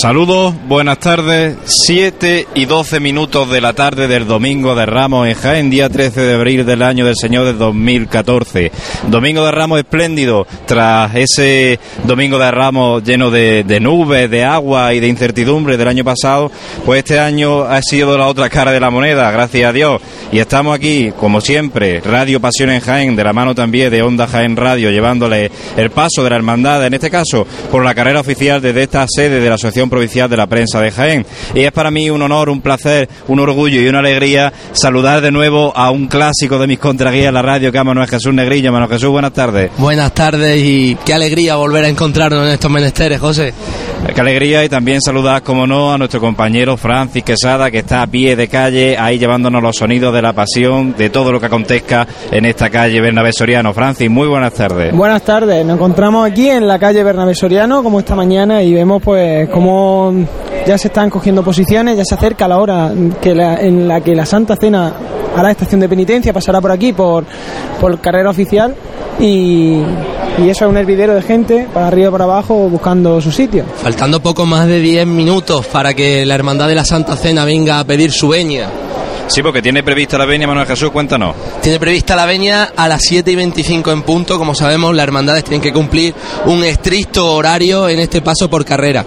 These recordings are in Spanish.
Saludos, buenas tardes. 7 y 12 minutos de la tarde del domingo de Ramos en Jaén, día 13 de abril del año del Señor de 2014. Domingo de Ramos espléndido, tras ese domingo de Ramos lleno de, de nubes, de agua y de incertidumbre del año pasado, pues este año ha sido la otra cara de la moneda, gracias a Dios. Y estamos aquí, como siempre, Radio Pasión en Jaén, de la mano también de Onda Jaén Radio, llevándole el paso de la hermandad, en este caso, por la carrera oficial desde esta sede de la Asociación Provincial de la Prensa de Jaén. Y es para mí un honor, un placer, un orgullo y una alegría saludar de nuevo a un clásico de mis contraguías en la radio, que es Manuel Jesús Negrillo. Manuel Jesús, buenas tardes. Buenas tardes y qué alegría volver a encontrarnos en estos menesteres, José. Qué alegría y también saludar, como no, a nuestro compañero Francis Quesada, que está a pie de calle, ahí llevándonos los sonidos de la pasión, de todo lo que acontezca en esta calle Bernabé Soriano. Francis, muy buenas tardes. Buenas tardes, nos encontramos aquí en la calle Bernabé Soriano, como esta mañana, y vemos pues cómo ya se están cogiendo posiciones, ya se acerca la hora que la- en la que la Santa Cena a la estación de penitencia pasará por aquí, por, por carrera oficial, y, y eso es un hervidero de gente, para arriba y para abajo, buscando su sitio. Faltando poco más de 10 minutos para que la Hermandad de la Santa Cena venga a pedir su veña. Sí, porque tiene prevista la venia, Manuel Jesús, cuéntanos. Tiene prevista la veña a las 7 y 25 en punto. Como sabemos, las hermandades tienen que cumplir un estricto horario en este paso por carrera.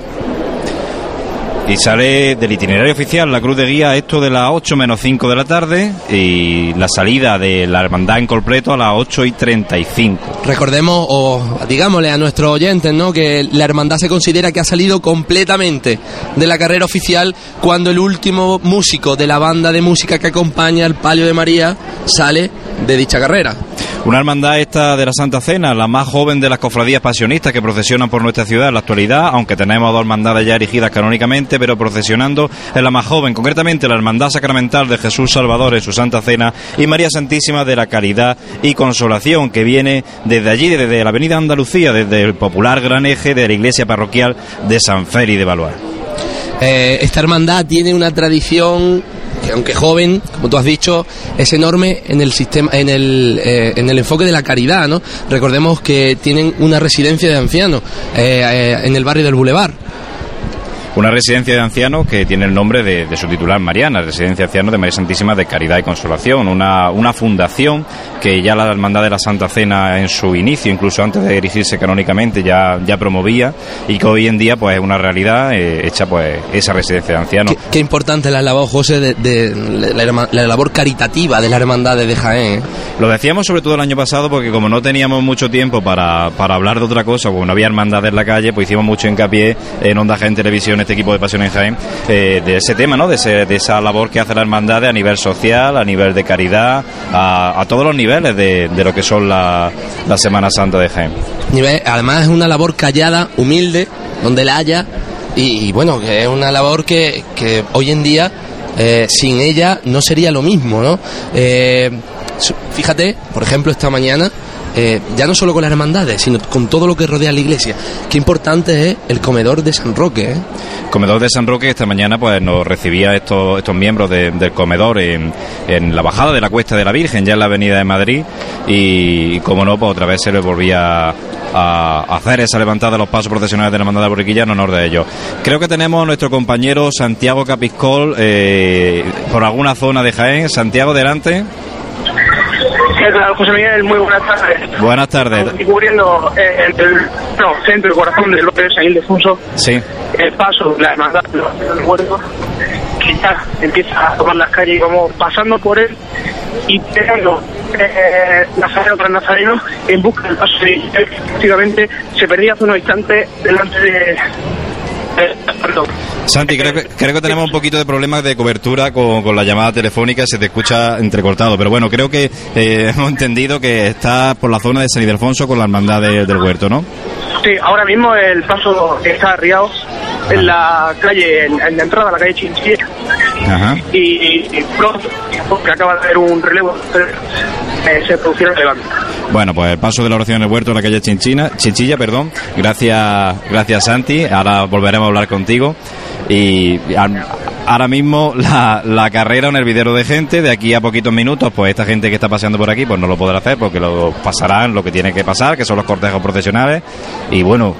Y sale del itinerario oficial la cruz de guía esto de las 8 menos 5 de la tarde y la salida de la hermandad en completo a las 8 y 35. Recordemos, o digámosle a nuestros oyentes, ¿no? que la hermandad se considera que ha salido completamente de la carrera oficial cuando el último músico de la banda de música que acompaña al palio de María sale de dicha carrera. Una hermandad esta de la Santa Cena, la más joven de las cofradías pasionistas que procesionan por nuestra ciudad en la actualidad, aunque tenemos dos hermandades ya erigidas canónicamente, pero procesionando es la más joven, concretamente la Hermandad Sacramental de Jesús Salvador en su Santa Cena y María Santísima de la Caridad y Consolación, que viene desde allí, desde la Avenida Andalucía, desde el popular gran eje de la iglesia parroquial de San Feli de Valois. Eh, esta hermandad tiene una tradición que aunque joven, como tú has dicho, es enorme en el sistema, en el, eh, en el enfoque de la caridad, ¿no? Recordemos que tienen una residencia de ancianos eh, eh, en el barrio del Boulevard. Una residencia de ancianos que tiene el nombre de, de su titular Mariana, Residencia de Ancianos de María Santísima de Caridad y Consolación, una, una fundación que ya la Hermandad de la Santa Cena en su inicio, incluso antes de erigirse canónicamente, ya, ya promovía y que hoy en día pues es una realidad eh, hecha pues esa residencia de ancianos. Qué, qué importante la labor, José, de, de la, herma- la labor caritativa de las hermandades de Jaén. ¿eh? Lo decíamos sobre todo el año pasado porque como no teníamos mucho tiempo para, para hablar de otra cosa, como no había hermandad en la calle, pues hicimos mucho hincapié en Onda Jaén Televisión, este equipo de Pasión en Jaén, eh, de ese tema, ¿no? De, ese- de esa labor que hace la hermandad a nivel social, a nivel de caridad, a, a todos los niveles de, de lo que son la, la Semana Santa de Jaén. Además es una labor callada, humilde, donde la haya, y, y bueno, es una labor que, que hoy en día eh, sin ella no sería lo mismo, ¿no? Eh, fíjate, por ejemplo, esta mañana, eh, ya no solo con las hermandades, sino con todo lo que rodea la iglesia, qué importante es el comedor de San Roque, ¿eh? Comedor de San Roque esta mañana pues nos recibía estos, estos miembros de- del comedor en, en la bajada de la Cuesta de la Virgen, ya en la Avenida de Madrid, y, como no, pues otra vez se le volvía a hacer esa levantada de los pasos procesionales de la Hermandad de Borriquilla en honor de ellos. Creo que tenemos a nuestro compañero Santiago Capiscol eh, por alguna zona de Jaén. Santiago, delante. ¿Qué tal, José Miguel? Muy buenas tardes. Buenas tardes. Aquí cubriendo eh, el, no, centro y corazón del López San Ildefonso Sí. el paso de la hermandad de del huerto que ya empieza a tomar las calles y vamos pasando por él y pegando eh, Nazareno tras Nazareno en busca del paso de que efectivamente se perdía hace unos instantes delante de Santi, creo que, creo que tenemos un poquito de problemas de cobertura con, con la llamada telefónica, se te escucha entrecortado, pero bueno, creo que eh, hemos entendido que está por la zona de San Ildefonso con la hermandad de- del huerto, ¿no? Sí, ahora mismo el paso está arriado en la calle, en, en la entrada a la calle Chinchilla Ajá. y, y pronto, porque acaba de haber un relevo, eh, se producirá el levante. Bueno, pues el paso de la oración en el huerto en la calle Chinchina, Chinchilla, perdón. Gracias, gracias Santi. Ahora volveremos a hablar contigo. Y ahora mismo la, la carrera, un hervidero de gente. De aquí a poquitos minutos, pues esta gente que está paseando por aquí, pues no lo podrá hacer porque lo pasarán lo que tiene que pasar, que son los cortejos profesionales. Y bueno,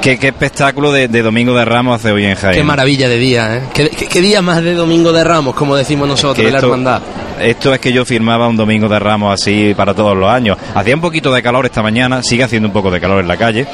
qué, qué espectáculo de, de Domingo de Ramos hace hoy en Jaén. Qué maravilla de día, ¿eh? ¿Qué, qué- qué día más de Domingo de Ramos, como decimos nosotros, que de la hermandad? Esto es que yo firmaba un domingo de Ramos así para todos los años. Hacía un poquito de calor esta mañana, sigue haciendo un poco de calor en la calle.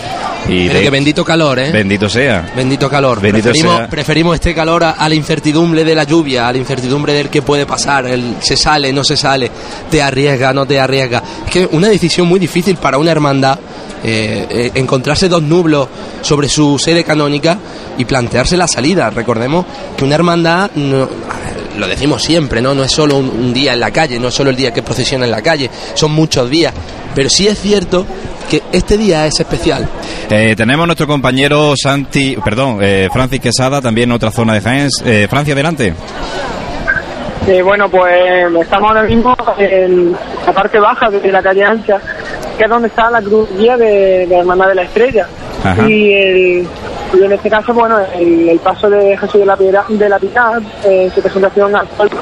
Y Pero de- que bendito calor, ¿eh? bendito sea. Bendito calor. Bendito preferimos, sea. preferimos este calor a, a la incertidumbre de la lluvia, a la incertidumbre del que puede pasar, el se sale, no se sale, te arriesga, no te arriesga. Es que una decisión muy difícil para una hermandad, eh, eh, encontrarse dos nublos sobre su sede canónica y plantearse la salida. Recordemos que una hermandad, no- lo decimos siempre, ¿no? No es solo un, día en la calle, no es solo el día que procesiona en la calle, son muchos días. Pero sí es cierto que este día es especial. Eh, tenemos nuestro compañero Santi, perdón, eh, Francis Quesada, también en otra zona de Jaén. Eh, Francia, adelante. Eh, bueno, pues estamos ahora mismo en la parte baja de la calle ancha, que es donde está la cruz guía de, de la Hermandad de la Estrella. Ajá. Y, el- y en este caso, bueno, el, el paso de Jesús de la Piedad, de la Piedad eh, su presentación al pueblo,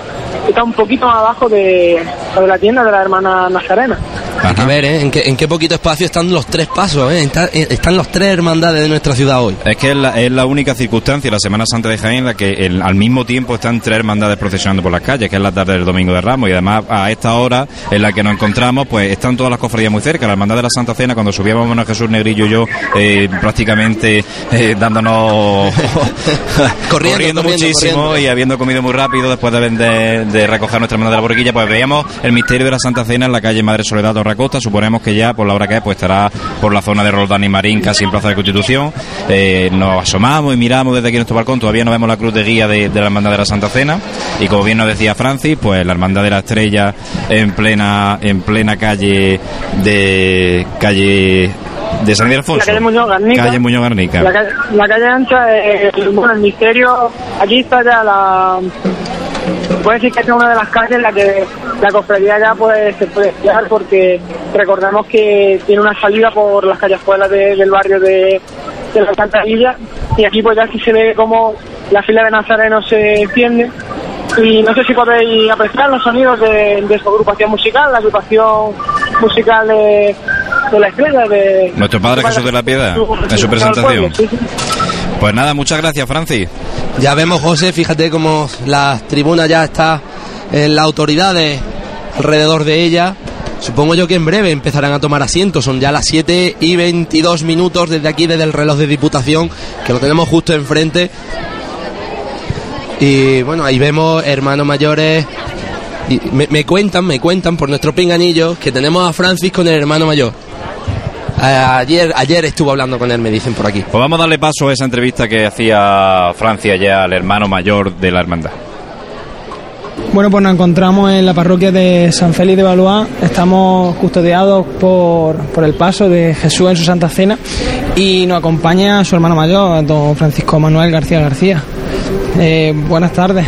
está un poquito más abajo de, de la tienda de la hermana Nazarena. Hay que ver, ¿eh? ¿En qué, en qué poquito espacio están los tres pasos, ¿eh? Está- eh, están los tres hermandades de nuestra ciudad hoy. Es que es la, es la única circunstancia, la Semana Santa de Jaén, en la que el- al mismo tiempo están tres hermandades procesionando por las calles, que es la tarde del Domingo de Ramos. Y además, a esta hora en la que nos encontramos, pues están todas las cofradías muy cerca. La Hermandad de la Santa Cena, cuando subíamos a Jesús Negrillo y yo, eh, prácticamente eh, dándonos. Corriendo, corriendo, muchísimo corriendo. y habiendo comido muy rápido después de, de- de recoger nuestra hermandad de la borriquilla, pues veíamos el misterio de la Santa Cena en la calle Madre Soledad Torracosta. Suponemos que ya, por la hora que es, pues estará por la zona de Roldán y Marín, casi en Plaza de Constitución. Eh, nos asomamos y miramos desde aquí en nuestro balcón. Todavía no vemos la cruz de guía de, de la Hermandad de la Santa Cena. Y como bien nos decía Francis, pues la Hermandad de la Estrella en plena, en plena calle de calle de San Ildefonso. La calle Muñoz Garnica. Calle Muñoz Garnica. La calle, la calle ancha, eh, bueno, el misterio, aquí está ya la... Puede decir que es una de las calles en la que la cofradía ya pues, se puede fiar porque recordemos que tiene una salida por las callejuelas de- del barrio de, de la Santa Villa y aquí pues ya sí se ve como la fila de nazarenos se extiende y no sé si podéis apreciar los sonidos de, de su agrupación musical, la agrupación musical de, de la estrella de Nuestro Padre Jesús de la Piedad, en su presentación. Sí, sí. Pues nada, muchas gracias, Francis. Ya vemos, José, fíjate cómo la tribuna ya está en las autoridades alrededor de ella. Supongo yo que en breve empezarán a tomar asiento. Son ya las 7 y 22 minutos desde aquí, desde el reloj de Diputación, que lo tenemos justo enfrente. Y bueno, ahí vemos hermanos mayores. Y me, me cuentan, me cuentan por nuestro pinganillo que tenemos a Francis con el hermano mayor. Ayer, ayer estuvo hablando con él, me dicen por aquí. Pues vamos a darle paso a esa entrevista que hacía Francia ya al hermano mayor de la hermandad. Bueno, pues nos encontramos en la parroquia de San Félix de Valois. Estamos custodiados por, por el paso de Jesús en su Santa Cena y nos acompaña su hermano mayor, don Francisco Manuel García García. Eh, buenas tardes.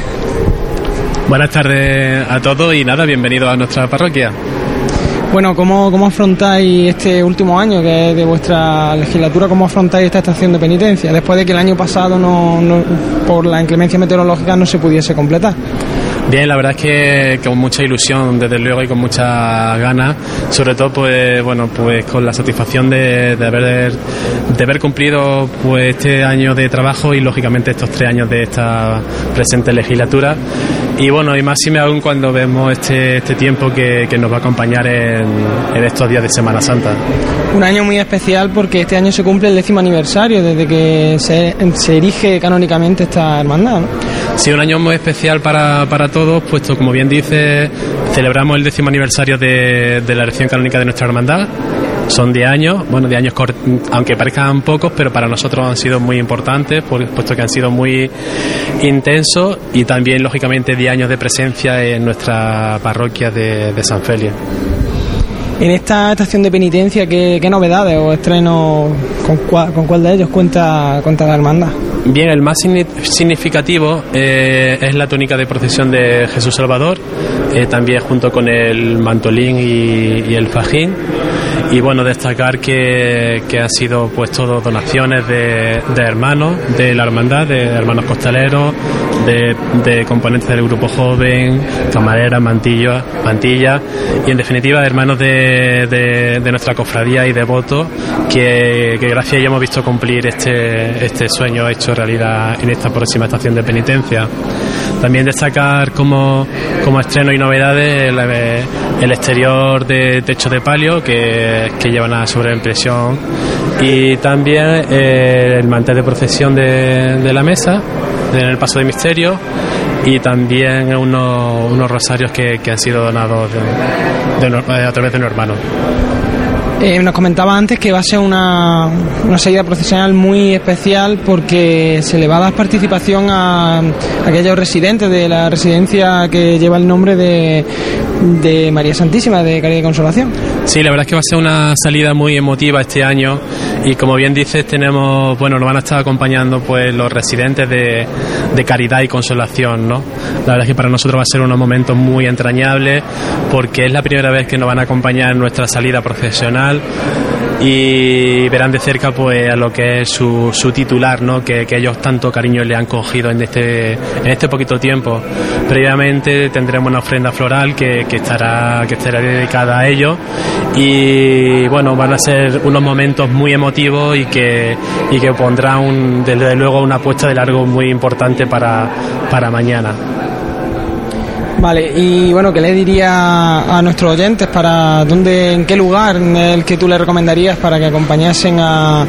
Buenas tardes a todos y nada, bienvenidos a nuestra parroquia. Bueno, ¿cómo, ¿cómo afrontáis este último año que es de vuestra legislatura? ¿Cómo afrontáis esta estación de penitencia? Después de que el año pasado, no, no- por la inclemencia meteorológica, no se pudiese completar. Bien, la verdad es que con mucha ilusión, desde luego, y con muchas ganas, sobre todo, pues, bueno, pues con la satisfacción de, de haber, de haber cumplido, pues, este año de trabajo y, lógicamente, estos tres años de esta presente legislatura. Y bueno, y más si me aún cuando vemos este, este tiempo que, que nos va a acompañar en, en estos días de Semana Santa. Un año muy especial porque este año se cumple el décimo aniversario desde que se, se erige canónicamente esta hermandad. ¿no? Sí, un año muy especial para, para todos, puesto, como bien dice, celebramos el décimo aniversario de, de la elección canónica de nuestra hermandad. Son 10 años, bueno, 10 años, aunque parezcan pocos, pero para nosotros han sido muy importantes, por- puesto que han sido muy intensos y también, lógicamente, 10 años de presencia en nuestra parroquia de, de San Félix. En esta estación de penitencia, ¿qué, qué novedades o estrenos, con, cua- con cuál de ellos cuenta, cuenta la hermandad? Bien, el más signi- significativo eh, es la túnica de procesión de Jesús Salvador. Eh, también junto con el mantolín y, el fajín. Y bueno, destacar que, que han sido pues todo donaciones de, de hermanos de la hermandad, de hermanos costaleros, de, componentes del grupo joven, camareras, mantillas, mantillas y en definitiva de hermanos de, de, de nuestra cofradía y devotos que, que gracias a ellos hemos visto cumplir este, este sueño hecho realidad en esta próxima estación de penitencia. También destacar como, como estreno y novedades el, el exterior de techo de palio que, que lleva una sobreimpresión y también eh, el mantel de procesión de, la mesa en el paso de misterio y también unos, unos rosarios que, que han sido donados a través de un hermano. Eh, nos comentaba antes que va a ser una, una salida procesional muy especial porque se le va a dar participación a, aquellos residentes de la residencia que lleva el nombre de, de María Santísima de Caridad y Consolación. Sí, la verdad es que va a ser una salida muy emotiva este año y como bien dices tenemos, bueno, nos van a estar acompañando pues los residentes de, de Caridad y Consolación, ¿no? La verdad es que para nosotros va a ser unos momentos muy entrañables porque es la primera vez que nos van a acompañar en nuestra salida profesional y verán de cerca pues a lo que es su, su titular, ¿no? Que, ellos tanto cariño le han cogido en este, en este poquito tiempo. Previamente tendremos una ofrenda floral que, estará, que estará dedicada a ellos y bueno, van a ser unos momentos muy emotivos y que, y que pondrán desde luego una apuesta de largo muy importante para, para mañana. Vale, y bueno, ¿qué le diría a nuestros oyentes para dónde, en qué lugar en el que tú le recomendarías para que acompañasen a,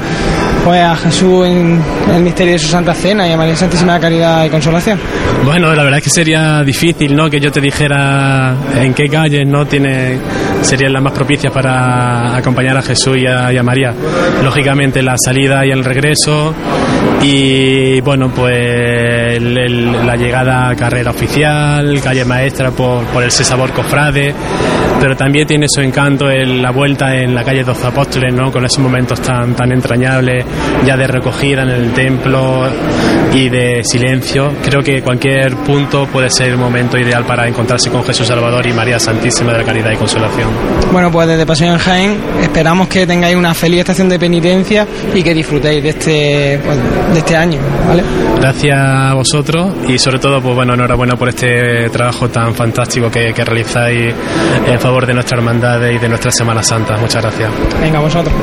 pues, a Jesús en el misterio de su Santa Cena y a María Santísima de Caridad y Consolación? Bueno, la verdad es que sería difícil, ¿no? Que yo te dijera en qué calles, ¿no? Tiene, serían las más propicias para acompañar a Jesús y a, María. Lógicamente la salida y el regreso y, bueno, pues el- la llegada a carrera oficial, calle maestra por, por el Sesabor Cofrade, pero también tiene su encanto en la vuelta en la calle Dos Apóstoles, ¿no? Con esos momentos tan, tan entrañables ya de recogida en el templo y de silencio. Creo que cualquier punto puede ser un momento ideal para encontrarse con Jesús Salvador y María Santísima de la Caridad y Consolación. Bueno, pues desde Pasión en Jaén esperamos que tengáis una feliz estación de penitencia y que disfrutéis de este, pues, de este año, ¿vale? Gracias a vosotros y sobre todo, pues bueno, enhorabuena por este trabajo tan fantástico que, que realizáis en favor de nuestra hermandad y de nuestra Semana Santa. Muchas gracias. Venga, vosotros.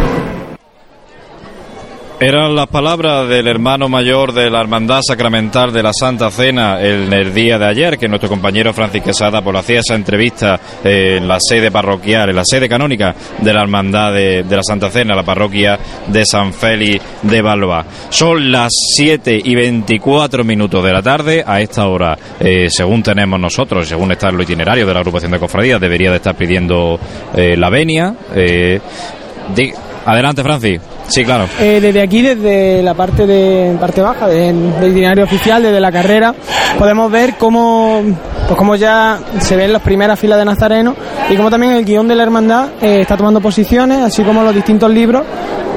Eran las palabras del hermano mayor de la Hermandad Sacramental de la Santa Cena en el día de ayer, que nuestro compañero Francis Quesada pues, hacía esa entrevista eh, en la sede parroquial, en la sede canónica de la Hermandad de, la Santa Cena, la parroquia de San Félix de Balba. Son las 7 y 24 minutos de la tarde. A esta hora, eh, según tenemos nosotros, según está en lo itinerario de la agrupación de cofradías, debería de estar pidiendo eh, la venia. Adelante, Francis. Sí, claro. Eh, desde aquí, desde la parte de parte baja del, del itinerario oficial, desde la carrera, podemos ver cómo, pues cómo ya se ven las primeras filas de Nazareno y cómo también el guion de la hermandad eh, está tomando posiciones, así como los distintos libros,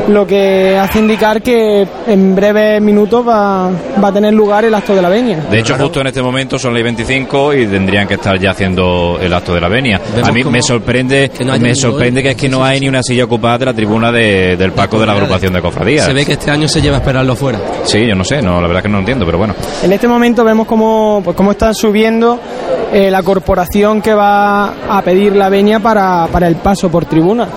lo que hace indicar que en breves minutos va, va a tener lugar el acto de la venia. De hecho, justo en este momento son las 25 y tendrían que estar ya haciendo el acto de la venia. Vemos A mí me sorprende, que no haya me sorprende que es que no hay ni una silla ocupada de la tribuna de- del Paco de la agrupación de cofradías. Se ve que este año se lleva a esperarlo fuera. Sí, yo no sé, no, la verdad es que no lo entiendo, pero bueno. En este momento vemos cómo, pues cómo está subiendo eh, la corporación que va a pedir la venia para, para el paso por tribuna.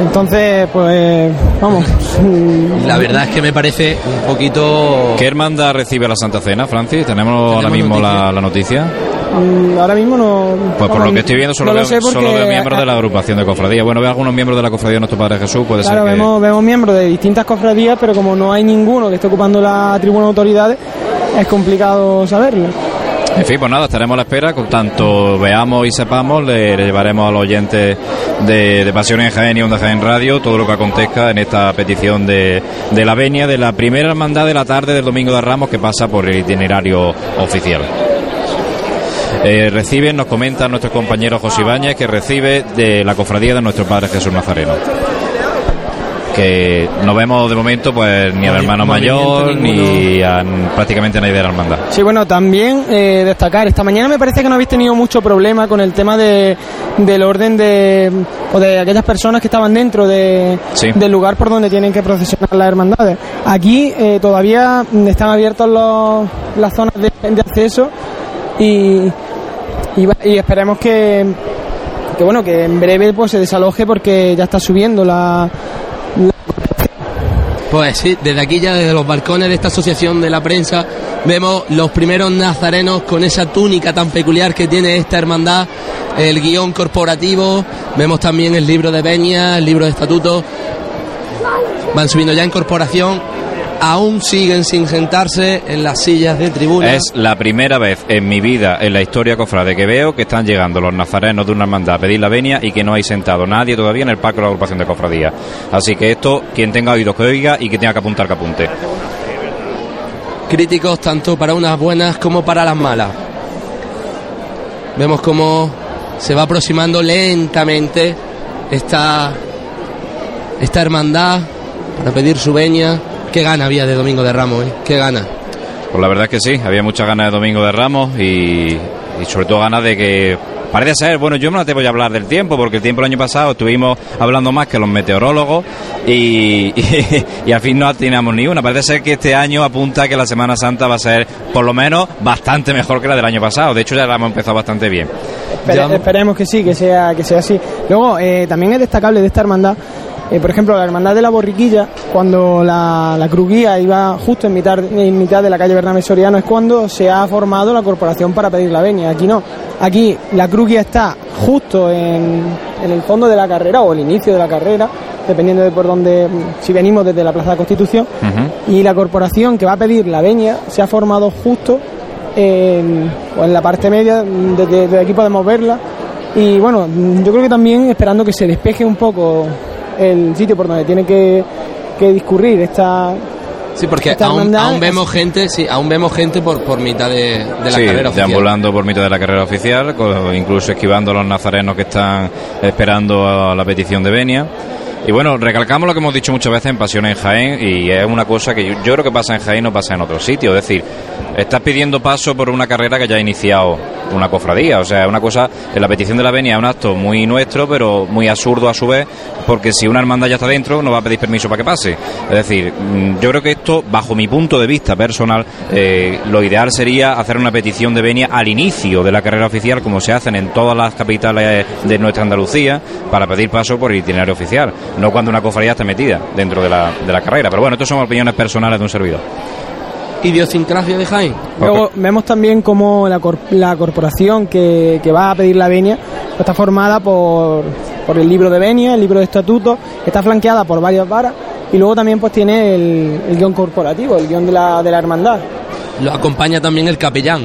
Entonces, pues, vamos. La verdad es que me parece un poquito... ¿Qué hermandad recibe la Santa Cena, Francis? ¿Tenemos, ahora ¿Tenemos mismo noticia? la, la noticia? Mm, ahora mismo no. Pues por lo que estoy viendo solo, no veo, solo miembros de la agrupación de cofradías. Bueno, veo algunos miembros de la cofradía de nuestro Padre Jesús, puede Claro, ser que... vemos, vemos miembros de distintas cofradías, pero como no hay ninguno que esté ocupando la tribuna de autoridades, es complicado saberlo. En fin, pues nada, estaremos a la espera. Con tanto veamos y sepamos, le, le llevaremos a los oyentes de, de Pasión en Jaén y Onda Jaén Radio todo lo que acontezca en esta petición de, de la venia de la primera hermandad de la tarde del Domingo de Ramos que pasa por el itinerario oficial. Eh, reciben, nos comenta nuestro compañero José Ibáñez, que recibe de la cofradía de nuestro Padre Jesús Nazareno. que no vemos de momento pues ni al hermano mayor ni a prácticamente nadie de la hermandad. Sí, bueno, también eh, destacar, esta mañana me parece que no habéis tenido mucho problema con el tema de, del orden de, o de aquellas personas que estaban dentro de, Sí. del lugar por donde tienen que procesionar las hermandades. Aquí eh, todavía están abiertas los- las zonas de, de acceso y, y, y esperemos que, que bueno que en breve pues se desaloje porque ya está subiendo la, Pues sí, desde aquí ya desde los balcones de esta asociación de la prensa vemos los primeros nazarenos con esa túnica tan peculiar que tiene esta hermandad, el guion corporativo, vemos también el libro de Peña, el libro de estatutos, van subiendo ya en corporación, aún siguen sin sentarse en las sillas de tribuna. Es la primera vez en mi vida, en la historia cofrade, que veo que están llegando los nazarenos de una hermandad a pedir la venia y que no hay sentado nadie todavía en el parque de la agrupación de cofradía. Así que esto, quien tenga oídos que oiga y que tenga que apuntar que apunte. críticos tanto para unas buenas como para las malas. Vemos cómo se va aproximando lentamente esta, esta hermandad para pedir su veña. Qué gana había de Domingo de Ramos, ¿eh? Qué gana. Pues la verdad es que sí, había muchas ganas de Domingo de Ramos y, y sobre todo ganas de que parece ser, bueno, yo no me atrevo ya a hablar del tiempo porque el tiempo el año pasado estuvimos hablando más que los meteorólogos y, y, y al fin no atinamos ni una. Parece ser que este año apunta que la Semana Santa va a ser por lo menos bastante mejor que la del año pasado. De hecho ya la hemos empezado bastante bien. Espere- esperemos que sí, que sea, que sea así. Luego, eh, también es destacable de esta hermandad, eh, por ejemplo, la hermandad de la borriquilla, cuando la, la cruz guía iba justo en mitad, en mitad de la calle Bernabé Soriano, es cuando se ha formado la corporación para pedir la venia. Aquí no. Aquí la cruz guía está justo en, en el fondo de la carrera o el inicio de la carrera, dependiendo de por dónde, si venimos desde la Plaza de Constitución. Y la corporación que va a pedir la venia se ha formado justo en, o en la parte media, desde, desde aquí podemos verla. Y bueno, yo creo que también esperando que se despeje un poco el sitio por donde tiene que, que discurrir esta... Sí, porque Esta aún, aún vemos gente, sí, aún vemos gente por, por mitad de, de la sí, carrera oficial. deambulando por mitad de la carrera oficial, incluso esquivando a los nazarenos que están esperando a la petición de venia. Y bueno, recalcamos lo que hemos dicho muchas veces en Pasión en Jaén, y es una cosa que yo, yo creo que pasa en Jaén no pasa en otros sitios. Es decir, estás pidiendo paso por una carrera que ya ha iniciado una cofradía. O sea, una cosa, la petición de la venia es un acto muy nuestro, pero muy absurdo a su vez, porque si una hermandad ya está dentro, no va a pedir permiso para que pase. Es decir, mm, yo creo que esto, bajo mi punto de vista personal, eh, lo ideal sería hacer una petición de venia al inicio de la carrera oficial, como se hacen en todas las capitales de nuestra Andalucía, para pedir paso por el itinerario oficial, no cuando una cofradía está metida dentro de la, de la carrera. Pero bueno, esto son opiniones personales de un servidor. Idiosincrasia de Jaén. Luego vemos también cómo la, cor- la corporación que, que va a pedir la venia pues está formada por, por el libro de venia, el libro de estatutos, está flanqueada por varias varas y luego también pues tiene el, el guion corporativo, el guion de la, de la hermandad. Lo acompaña también el capellán.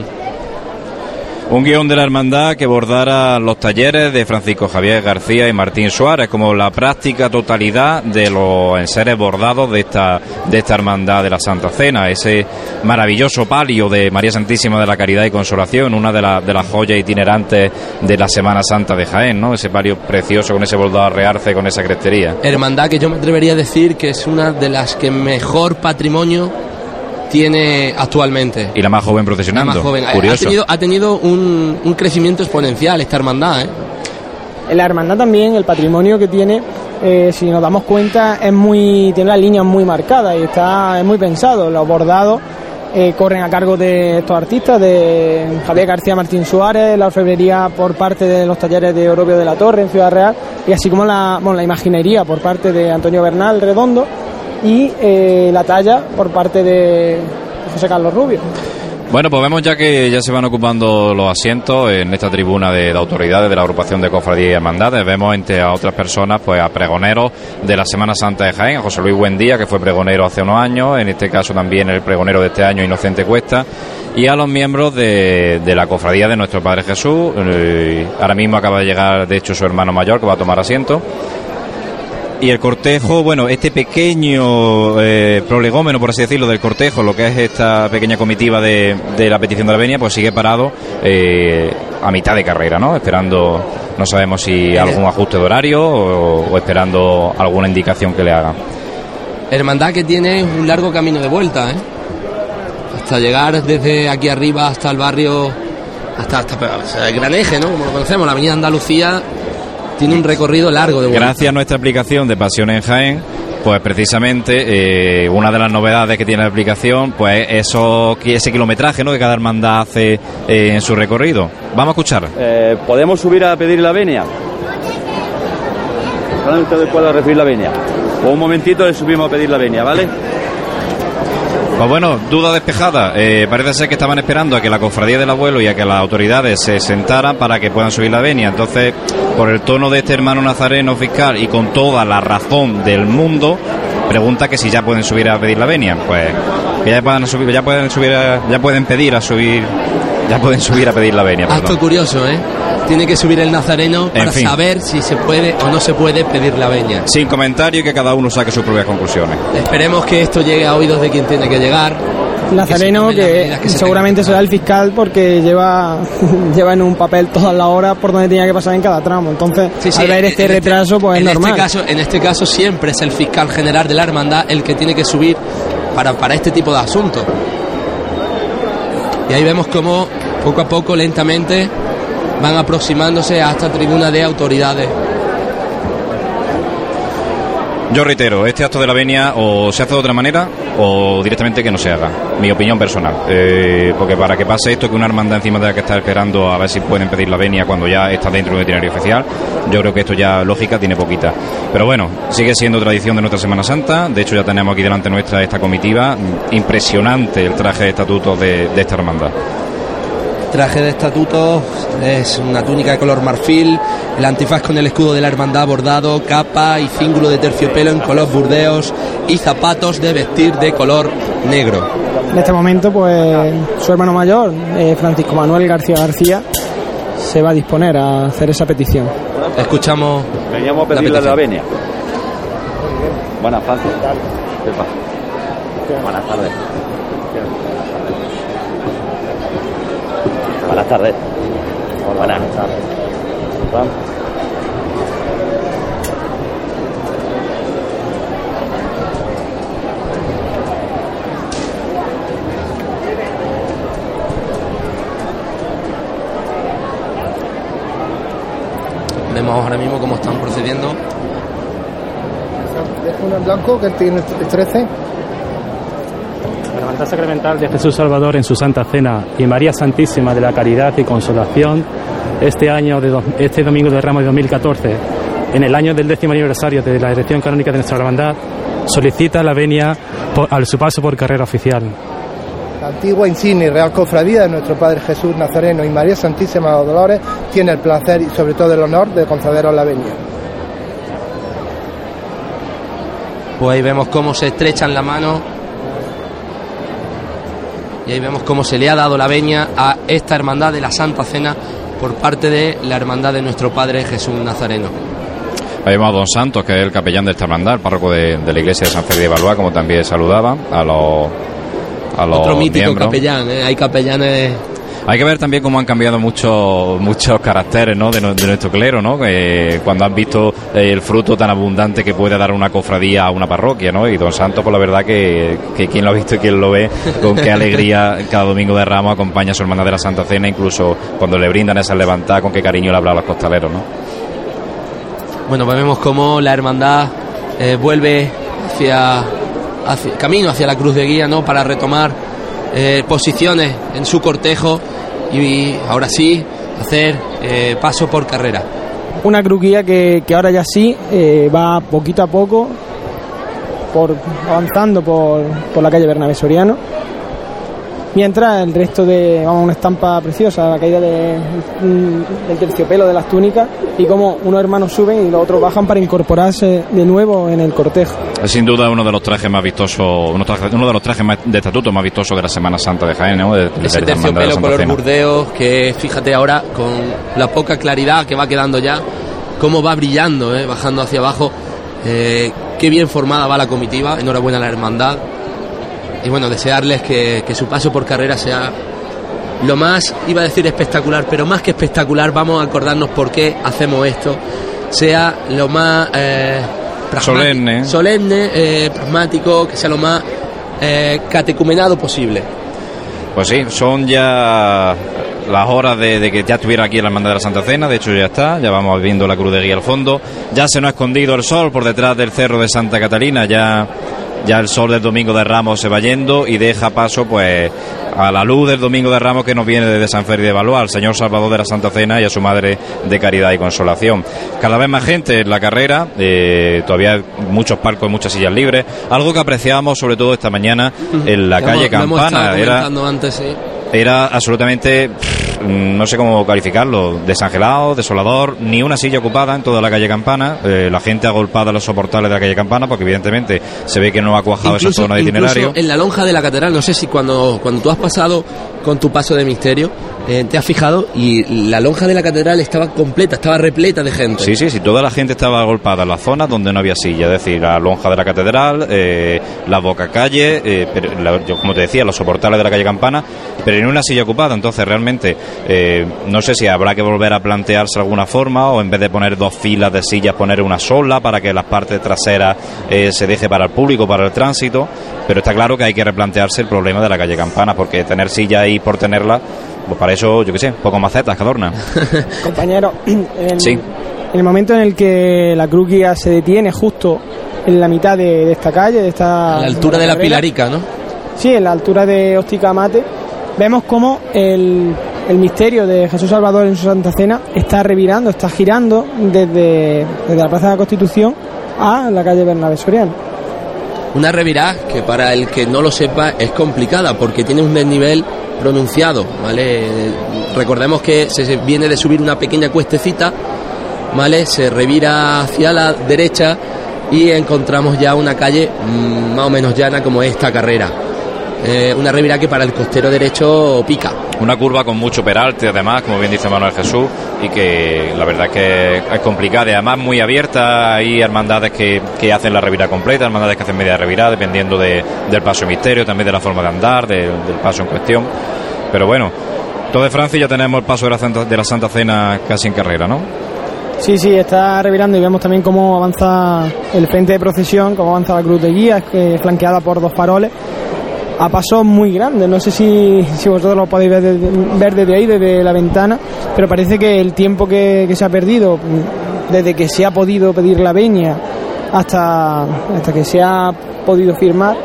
Un guion de la hermandad que bordara los talleres de Francisco Javier García y Martín Suárez, como la práctica totalidad de los enseres bordados de esta, de esta hermandad de la Santa Cena, ese maravilloso palio de María Santísima de la Caridad y Consolación, una de, la- de las joyas itinerantes de la Semana Santa de Jaén, ¿no? Ese palio precioso con ese bordado a rearce, con esa crestería. Hermandad que yo me atrevería a decir que es una de las que mejor patrimonio tiene actualmente. Y la más joven La procesionando. más joven. Ha- tenido, ha tenido un, un crecimiento exponencial esta hermandad, ¿eh? En la hermandad también, el patrimonio que tiene, eh, si nos damos cuenta, es muy tiene las líneas muy marcadas y está es muy pensado. Los bordados eh, corren a cargo de estos artistas, de Javier García Martín Suárez, la orfebrería por parte de los talleres de Orobio de la Torre en Ciudad Real, y así como la, bueno, la imaginería por parte de Antonio Bernal Redondo y eh, la talla por parte de José Carlos Rubio. Bueno, pues vemos ya que ya se van ocupando los asientos en esta tribuna de, de autoridades de la agrupación de cofradías y hermandades. Vemos entre a otras personas, pues a pregoneros de la Semana Santa de Jaén, a José Luis Buendía, que fue pregonero hace unos años, en este caso también el pregonero de este año, Inocente Cuesta, y a los miembros de, de la cofradía de nuestro Padre Jesús. Eh, ahora mismo acaba de llegar, de hecho, su hermano mayor, que va a tomar asiento. Y el cortejo, bueno, este pequeño eh, prolegómeno, por así decirlo, del cortejo, lo que es esta pequeña comitiva de, de la petición de la venia, pues sigue parado eh, a mitad de carrera, ¿no? Esperando, no sabemos si algún ajuste de horario o, o esperando alguna indicación que le hagan. Hermandad que tiene un largo camino de vuelta, ¿eh? Hasta llegar desde aquí arriba hasta el barrio, hasta, hasta el Gran Eje, ¿no? Como lo conocemos, la Avenida Andalucía tiene un recorrido largo de vuelta. Gracias a nuestra aplicación de Pasión en Jaén, pues precisamente eh, una de las novedades que tiene la aplicación, pues eso, ese kilometraje ¿no? que cada hermandad hace eh, en su recorrido. Vamos a escuchar. Eh, ¿Podemos subir a pedir la venia? Solamente ustedes pueden recibir la venia. Pues un momentito le subimos a pedir la venia, ¿vale? Pues bueno, duda despejada. Eh, parece ser que estaban esperando a que la cofradía del abuelo y a que las autoridades se sentaran para que puedan subir la venia. Entonces, por el tono de este hermano nazareno fiscal y con toda la razón del mundo, pregunta que si ya pueden subir a pedir la venia. Pues que ya pueden subir, ya pueden subir, a- ya pueden pedir a subir, ya pueden subir a pedir la venia. Acto perdón. curioso, ¿eh? Tiene que subir el nazareno En para fin. saber si se puede o no se puede pedir la veña. Sin comentario y que cada uno saque sus propias conclusiones. Esperemos que esto llegue a oídos de quien tiene que llegar. Nazareno, Que se tomen las que, medidas que se seguramente será el fiscal porque lleva, lleva en un papel todas las horas por donde tenía que pasar en cada tramo. Entonces, Sí, sí, al ver en- este en retraso, pues en es normal. Este caso, en este caso siempre es el fiscal general de la hermandad el que tiene que subir para, para este tipo de asuntos. Y ahí vemos cómo poco a poco, lentamente, van aproximándose a esta tribuna de autoridades. Yo reitero, este acto de la venia o se hace de otra manera o directamente que no se haga. Mi opinión personal. Eh, porque para que pase esto, que una hermandad encima tenga que estar esperando a ver si pueden pedir la venia cuando ya está dentro del itinerario oficial, yo creo que esto ya lógica tiene poquita. Pero bueno, sigue siendo tradición de nuestra Semana Santa. De hecho, ya tenemos aquí delante nuestra esta comitiva. Impresionante el traje de estatutos de, de esta hermandad. Traje de estatutos es una túnica de color marfil, el antifaz con el escudo de la hermandad bordado, capa y cíngulo de terciopelo en color burdeos y zapatos de vestir de color negro. En este momento, pues su hermano mayor, eh, Francisco Manuel García García, se va a disponer a hacer esa petición. Escuchamos Veníamos a La pedirle la, venia. Buenas tardes. Buenas tardes. Buenas tardes. Buenas tardes. Vemos ahora mismo cómo están procediendo. uno en blanco que tiene el 13. La Hermandad Sacramental de Jesús Salvador en su Santa Cena y María Santísima de la Caridad y Consolación este año de do- este domingo de Ramos de 2014 en el año del décimo aniversario de la elección canónica de nuestra hermandad solicita la venia por- al su paso por carrera oficial. La antigua insignia y real cofradía de nuestro Padre Jesús Nazareno y María Santísima de los Dolores tiene el placer y sobre todo el honor de concederos la venia. Pues ahí vemos cómo se estrechan la mano. Y ahí vemos cómo se le ha dado la veña a esta hermandad de la Santa Cena por parte de la hermandad de nuestro Padre Jesús Nazareno. Ahí vemos a Don Santos, que es el capellán de esta hermandad, el párroco de, de la iglesia de San Felipe de Valois, como también saludaba a los, a los Otro mítico miembros. capellán, ¿eh? hay capellanes Hay que ver también cómo han cambiado muchos muchos caracteres ¿no? de, nu- de nuestro clero, ¿no? Que cuando han visto eh, el fruto tan abundante que puede dar una cofradía a una parroquia, ¿no? Y Don Santos, por la verdad que, que quien lo ha visto y quien lo ve, con qué alegría cada domingo de Ramos acompaña a su hermana de la Santa Cena, incluso cuando le brindan esas levantadas, con qué cariño le habla a los costaleros, ¿no? Bueno, pues vemos cómo la hermandad eh, vuelve hacia- camino hacia la cruz de guía, ¿no? Para retomar eh, posiciones en su cortejo y, ahora sí hacer eh, paso por carrera. Una cruquilla que, que ahora ya sí eh, va poquito a poco por avanzando por, por la calle Bernabé Soriano. Mientras el resto de, vamos, una estampa preciosa, la caída de, mm, del terciopelo de las túnicas y como unos hermanos suben y los otros bajan para incorporarse de nuevo en el cortejo. Es sin duda uno de los trajes más vistosos, uno, traje- uno de los trajes más- de estatuto más vistosos de la Semana Santa de Jaén, ¿no? De- de Ese terciopelo color Cena. burdeos que fíjate ahora con la poca claridad que va quedando ya, cómo va brillando, ¿eh? bajando hacia abajo. Eh, qué bien formada va la comitiva, enhorabuena a la hermandad. Y bueno, desearles que, que su paso por carrera sea lo más, iba a decir espectacular, pero más que espectacular, vamos a acordarnos por qué hacemos esto, sea lo más eh, Solemne. solemne, eh, pragmático, que sea lo más eh, catecumenado posible. Pues sí, son ya las horas de, de que ya estuviera aquí la Hermandad de la Santa Cena, de hecho ya está, ya vamos viendo la cruz de guía al fondo, ya se nos ha escondido el sol por detrás del cerro de Santa Catalina, ya, ya el sol del Domingo de Ramos se va yendo y deja paso pues a la luz del Domingo de Ramos que nos viene desde San Félix de Valois, al Señor Salvador de la Santa Cena y a su Madre de Caridad y Consolación. Cada vez más gente en la carrera, eh, todavía hay muchos palcos y muchas sillas libres, algo que apreciábamos sobre todo esta mañana en la calle hemos- Campana, era comentando antes, sí. era absolutamente, pff, no sé cómo calificarlo, desangelado, desolador, ni una silla ocupada en toda la calle Campana, eh, la gente agolpada a los soportales de la calle Campana, porque evidentemente se ve que no ha cuajado esa zona de itinerario. incluso en la lonja de la catedral, no sé si cuando, cuando tú has pasado con tu paso de misterio, eh, te has fijado y la lonja de la catedral estaba completa, estaba repleta de gente. Sí, sí, sí, toda la gente estaba agolpada en las zonas donde no había silla, es decir, la lonja de la catedral, eh, la boca calle, eh, pero la- yo, como te decía, los soportales de la calle Campana, pero en una silla ocupada, entonces realmente no sé si habrá que volver a plantearse alguna forma o en vez de poner dos filas de sillas poner una sola para que las partes traseras se deje para el público, para el tránsito, pero está claro que hay que replantearse el problema de la calle Campana, porque tener silla ahí por tenerla, pues para eso, yo qué sé, poco macetas que adornan. Compañero, en el, Sí. en el momento en el que la cruz guía se detiene justo en la mitad de, de esta calle, de esta... A la altura de la Pilarica, ¿no? Sí, en la altura de Hostica Mate, vemos como el, el misterio de Jesús Salvador en su Santa Cena está revirando, está girando desde, desde la Plaza de la Constitución a la calle Bernabé Soriano. Una revirada que para el que no lo sepa es complicada porque tiene un desnivel pronunciado, ¿vale? Recordemos que se se viene de subir una pequeña cuestecita, ¿vale? Se revira hacia la derecha y encontramos ya una calle mm, más o menos llana como esta carrera. Eh, una revirada que para el costero derecho pica. Una curva con mucho peralte, además, como bien dice Manuel Jesús, y que la verdad es que es complicada y además muy abierta. Hay hermandades que, que hacen la revirada completa, hermandades que hacen media revirada, dependiendo de- del paso de misterio, también de la forma de andar, de- del paso en cuestión. Pero bueno, todo de Francia ya tenemos el paso de la, Santa, de la Santa Cena casi en carrera, ¿no? Sí, sí, está revirando y vemos también cómo avanza el frente de procesión, cómo avanza la cruz de guía, que- flanqueada por dos faroles, a pasos muy grandes. No sé si, si vosotros lo podéis ver desde, ver desde ahí, desde la ventana, pero parece que el tiempo que, que se ha perdido, desde que se ha podido pedir la veña hasta, hasta que se ha podido firmar,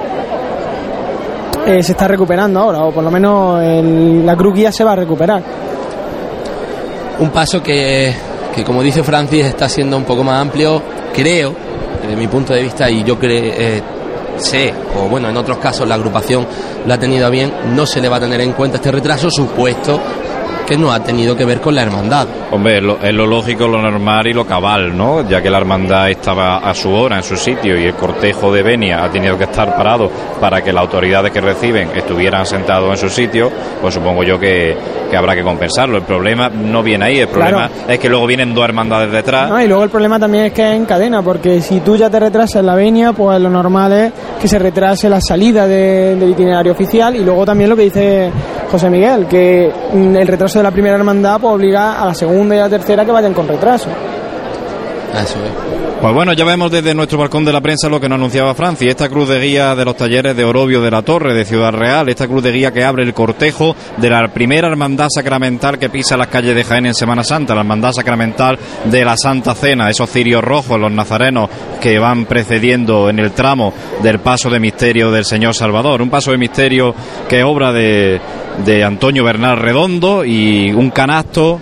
eh, se está recuperando ahora, o por lo menos el- la cruz guía se va a recuperar. Un paso que, que, como dice Francis, está siendo un poco más amplio, creo, desde mi punto de vista, y yo creo, eh, sé, o bueno, en otros casos la agrupación lo ha tenido bien, no se le va a tener en cuenta este retraso, supuesto que no ha tenido que ver con la hermandad. Hombre, es lo, es lo lógico, lo normal y lo cabal, ¿no? Ya que la hermandad estaba a su hora, en su sitio, y el cortejo de Benia ha tenido que estar parado para que las autoridades que reciben estuvieran sentados en su sitio, pues supongo yo que, que habrá que compensarlo. El problema no viene ahí, el problema Claro. es que luego vienen dos hermandades detrás. No, y luego el problema también es que es en cadena, porque si tú ya te retrasas en la venia, pues lo normal es que se retrase la salida de- del itinerario oficial y luego también lo que dice José Miguel, que mm, el retraso de la primera hermandad pues obliga a la segunda y a la tercera que vayan con retraso. Es. Pues bueno, ya vemos desde nuestro balcón de la prensa lo que nos anunciaba Franci, esta cruz de guía de los talleres de Orobio de la Torre de Ciudad Real, esta cruz de guía que abre el cortejo de la primera hermandad sacramental que pisa las calles de Jaén en Semana Santa, la hermandad sacramental de la Santa Cena, esos cirios rojos, los nazarenos que van precediendo en el tramo del paso de misterio del Señor Salvador, un paso de misterio que es obra de, de Antonio Bernal Redondo y un canasto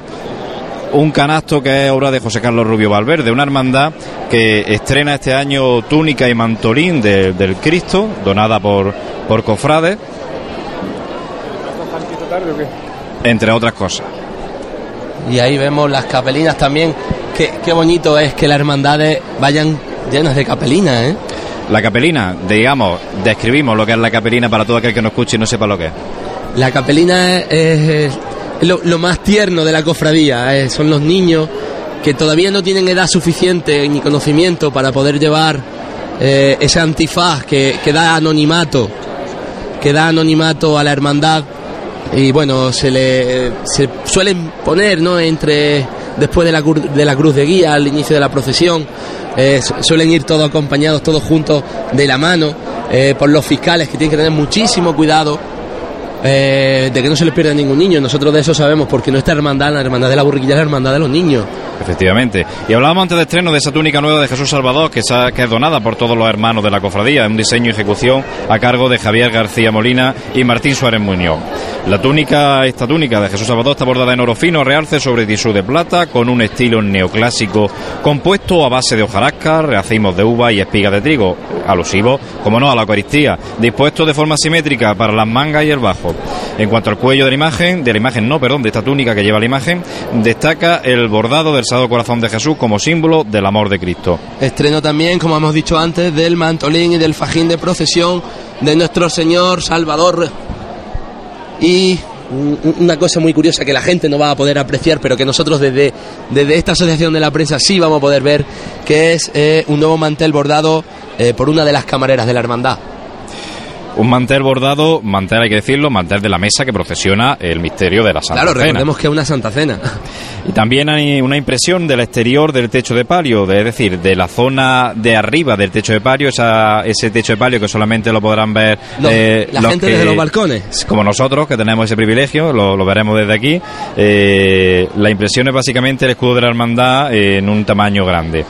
un canasto que es obra de José Carlos Rubio Valverde, una hermandad que estrena este año túnica y mantolín de- del Cristo, donada por, por cofrades, entre otras cosas. Y ahí vemos las capelinas también. Qué, qué bonito es que las hermandades vayan llenas de capelinas, ¿eh? La capelina, digamos, describimos lo que es la capelina para todo aquel que no escuche y no sepa lo que es. La capelina es lo, lo más tierno de la cofradía, eh, son los niños que todavía no tienen edad suficiente ni conocimiento para poder llevar eh, ese antifaz que, que da anonimato, que da anonimato a la hermandad y bueno, se le se suelen poner ¿no? entre después de la, de la cruz de guía, al inicio de la procesión. Eh, su- suelen ir todos acompañados, todos juntos de la mano, eh, por los fiscales que tienen que tener muchísimo cuidado eh, de que no se les pierda ningún niño. Nosotros de eso sabemos porque nuestra hermandad, la hermandad de la burriquilla, es la hermandad de los niños. Efectivamente. Y hablábamos antes de estreno de esa túnica nueva de Jesús Salvador, que, que es donada por todos los hermanos de la cofradía, en un diseño y ejecución a cargo de Javier García Molina y Martín Suárez Muñoz. La túnica, esta túnica de Jesús Salvador está bordada en oro fino, realce sobre tisú de plata, con un estilo neoclásico compuesto a base de hojarasca, racimos de uva y espigas de trigo, alusivo, como no, a la Eucaristía, dispuesto de forma simétrica para las mangas y el bajo. En cuanto al cuello de la imagen, de la imagen no, perdón, de esta túnica que lleva la imagen, destaca el bordado del Sagrado Corazón de Jesús como símbolo del amor de Cristo. Estreno también, como hemos dicho antes, del mantolín y del fajín de procesión de nuestro Señor Salvador. Y un- una cosa muy curiosa que la gente no va a poder apreciar, pero que nosotros desde, desde esta asociación de la prensa sí vamos a poder ver, que es eh, un nuevo mantel bordado eh, por una de las camareras de la hermandad. Un mantel bordado, mantel hay que decirlo, mantel de la mesa que procesiona el misterio de la Santa claro, Cena. recordemos que es una Santa Cena. Y también hay una impresión del exterior del techo de palio, de- es decir, de la zona de arriba del techo de palio, esa, ese techo de palio que solamente lo podrán ver Los- eh, la los gente que- desde los balcones. como nosotros, que tenemos ese privilegio, lo, lo veremos desde aquí. Eh, la impresión es básicamente el escudo de la hermandad en un tamaño grande.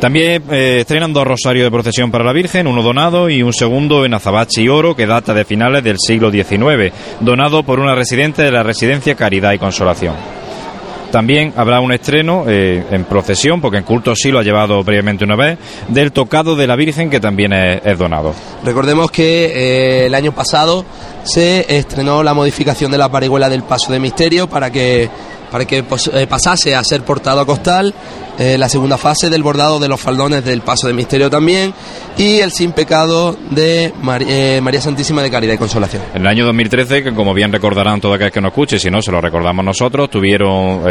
También eh, estrenan dos rosarios de procesión para la Virgen, uno donado y un segundo en azabache y oro que data de finales del siglo XIX, donado por una residente de la residencia Caridad y Consolación. También habrá un estreno eh, en procesión, porque en culto sí lo ha llevado previamente una vez, del tocado de la Virgen que también es, donado. Recordemos que eh, el año pasado se estrenó la modificación de la parihuela del paso de misterio para que para que eh, pasase a ser portado a costal, eh, la segunda fase del bordado de los faldones del paso de misterio también y el sin pecado de eh, María Santísima de Caridad y Consolación. En el año 2013, que como bien recordarán todo aquel que nos escuche, si no se lo recordamos nosotros, tuvieron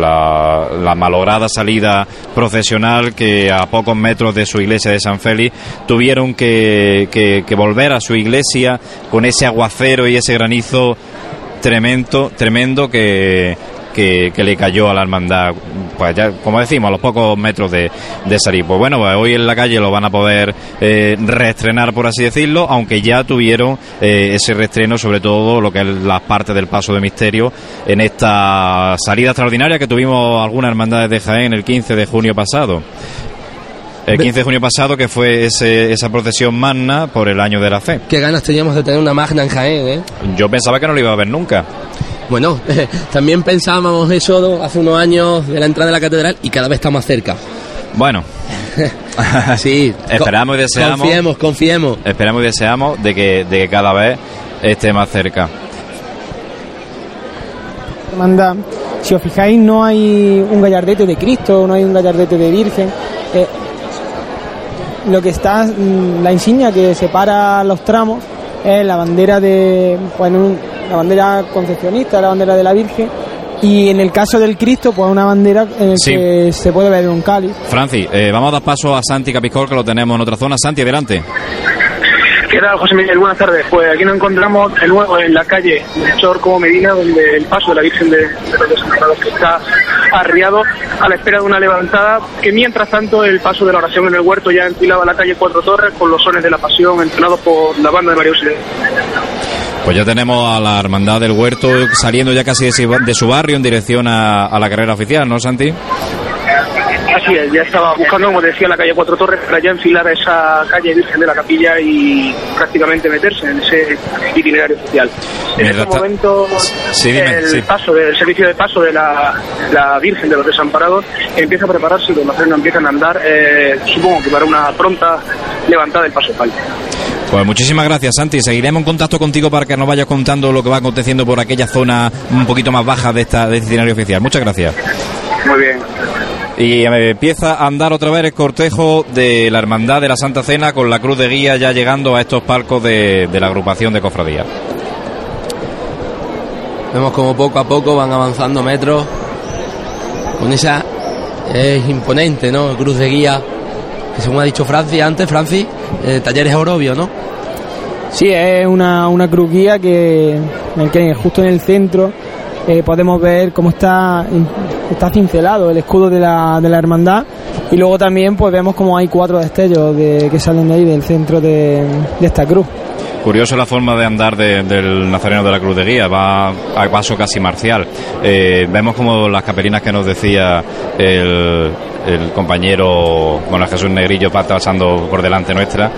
la, malograda salida procesional que a pocos metros de su iglesia de San Félix tuvieron que- que volver a su iglesia con ese aguacero y ese granizo tremendo, tremendo que, que, que le cayó a la hermandad, pues ya, como decimos, a los pocos metros de, de salir. Pues bueno, pues hoy en la calle lo van a poder eh, reestrenar, por así decirlo, aunque ya tuvieron eh, ese reestreno, sobre todo lo que es las partes del paso de misterio, en esta salida extraordinaria que tuvimos algunas hermandades de Jaén el 15 de junio pasado. El 15 de junio pasado, que fue ese- esa procesión magna por el año de la fe. Qué ganas teníamos de tener una magna en Jaén, ¿eh? Yo pensaba que no lo iba a ver nunca. Bueno, también pensábamos eso hace unos años de la entrada de la catedral y cada vez está más cerca. Bueno, Sí, Esperamos y deseamos. Confiemos, confiemos. Esperamos y deseamos de que, de que cada vez esté más cerca. hermandad, si os fijáis, no hay un gallardete de Cristo, no hay un gallardete de Virgen. Eh, lo que está, mm, la insignia que separa los tramos es la bandera de, pues, en un- la bandera concepcionista, la bandera de la Virgen, y en el caso del Cristo, pues una bandera en el Sí. que se puede ver un cáliz. Francis, eh, vamos a dar paso a Santi Capiscol, que lo tenemos en otra zona. Santi, adelante. ¿Qué tal, José Miguel? Buenas tardes. Pues aquí nos encontramos de nuevo en la calle Néstor como Medina, donde el paso de la Virgen de, de los Desamparados está arriado a la espera de una levantada, que mientras tanto el paso de la oración en el huerto ya enfilaba la calle Cuatro Torres con los sones de la pasión entonados por la banda de María Auxiliadora. Pues ya tenemos a la Hermandad del Huerto saliendo ya casi de su, barrio en dirección a, a la carrera oficial, ¿no, Santi? Así es, ya estaba buscando, como decía, la calle Cuatro Torres para ya enfilar a esa calle Virgen de la Capilla y prácticamente meterse en ese itinerario oficial. En Mientras este momento, Sí, dime, el sí. paso del servicio de paso de la, la Virgen de los Desamparados empieza a prepararse y los frenos empiezan a andar, eh, supongo que para una pronta levantada del paso palio. Pues muchísimas gracias, Santi. Seguiremos en contacto contigo para que nos vayas contando lo que va aconteciendo por aquella zona un poquito más baja de esta de este itinerario oficial. Muchas gracias. Muy bien. Y empieza a andar otra vez el cortejo de la Hermandad de la Santa Cena con la cruz de guía ya llegando a estos palcos de, de la agrupación de cofradías. Vemos como poco a poco van avanzando metros con esa es imponente, ¿no? Cruz de guía que según ha dicho Francis antes, Francis, eh, Talleres Orobio, ¿no? Sí, es una, una cruz guía que, en el que justo en el centro eh, podemos ver cómo está, está cincelado el escudo de la, de la hermandad y luego también pues vemos como hay cuatro destellos de, que salen de ahí del centro de, de esta cruz. Curioso la forma de andar de- del Nazareno de la Cruz de Guía, va a paso casi marcial. Eh, vemos como las capelinas que nos decía el, el compañero, bueno, Jesús Negrillo va pasando por delante nuestra.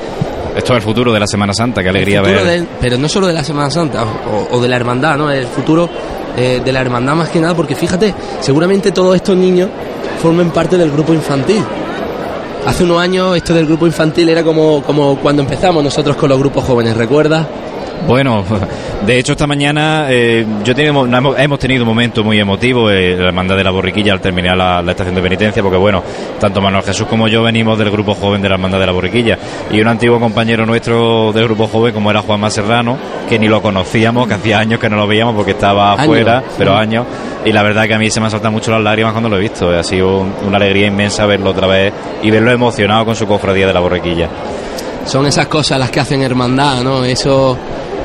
Esto es el futuro de la Semana Santa, qué alegría ver. del- pero no solo de la Semana Santa o, o de la hermandad, ¿no? El futuro eh, de la hermandad más que nada, porque fíjate, seguramente todos estos niños formen parte del grupo infantil. Hace unos años esto del grupo infantil era como, como cuando empezamos nosotros con los grupos jóvenes, ¿recuerdas? Bueno, de hecho esta mañana eh, yo tenemos, hemos, hemos tenido un momento muy emotivo eh, la hermandad de la borriquilla al terminar la, la estación de penitencia, porque bueno, tanto Manuel Jesús como yo venimos del grupo joven de la hermandad de la borriquilla y un antiguo compañero nuestro del grupo joven como era Juan Serrano, que ni lo conocíamos, que hacía años que no lo veíamos porque estaba afuera, pero años, y la verdad que a mí se me han saltado mucho las lágrimas cuando lo he visto, ha sido un- una alegría inmensa verlo otra vez y verlo emocionado con su cofradía de la borriquilla. Son esas cosas las que hacen hermandad, ¿no? Eso,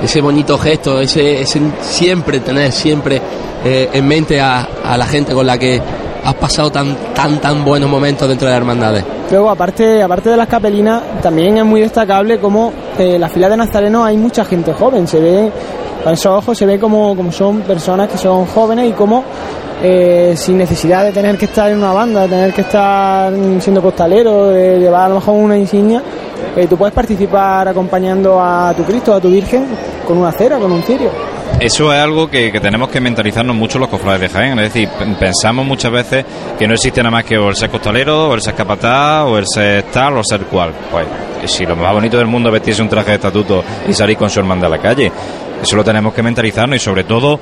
ese bonito gesto, ese, ese siempre tener siempre eh, en mente a, a la gente con la que has pasado tan, tan, tan buenos momentos dentro de las hermandades. Luego, aparte, aparte de las capelinas, también es muy destacable como eh, la fila de Nazareno hay mucha gente joven. Se ve, con esos ojos se ve como, como son personas que son jóvenes y como eh, sin necesidad de tener que estar en una banda, de tener que estar siendo costalero, de llevar a lo mejor una insignia, eh, tú puedes participar acompañando a tu Cristo, a tu Virgen, con una cera, con un cirio. Eso es algo que, tenemos que mentalizarnos mucho los cofrades de Jaén. Es decir, pensamos muchas veces que no existe nada más que o el ser costalero, o el ser capataz, o el ser tal, o ser cual. Pues si lo más bonito del mundo es vestirse un traje de estatuto y salir con su hermandad a la calle. Eso lo tenemos que mentalizarnos y sobre todo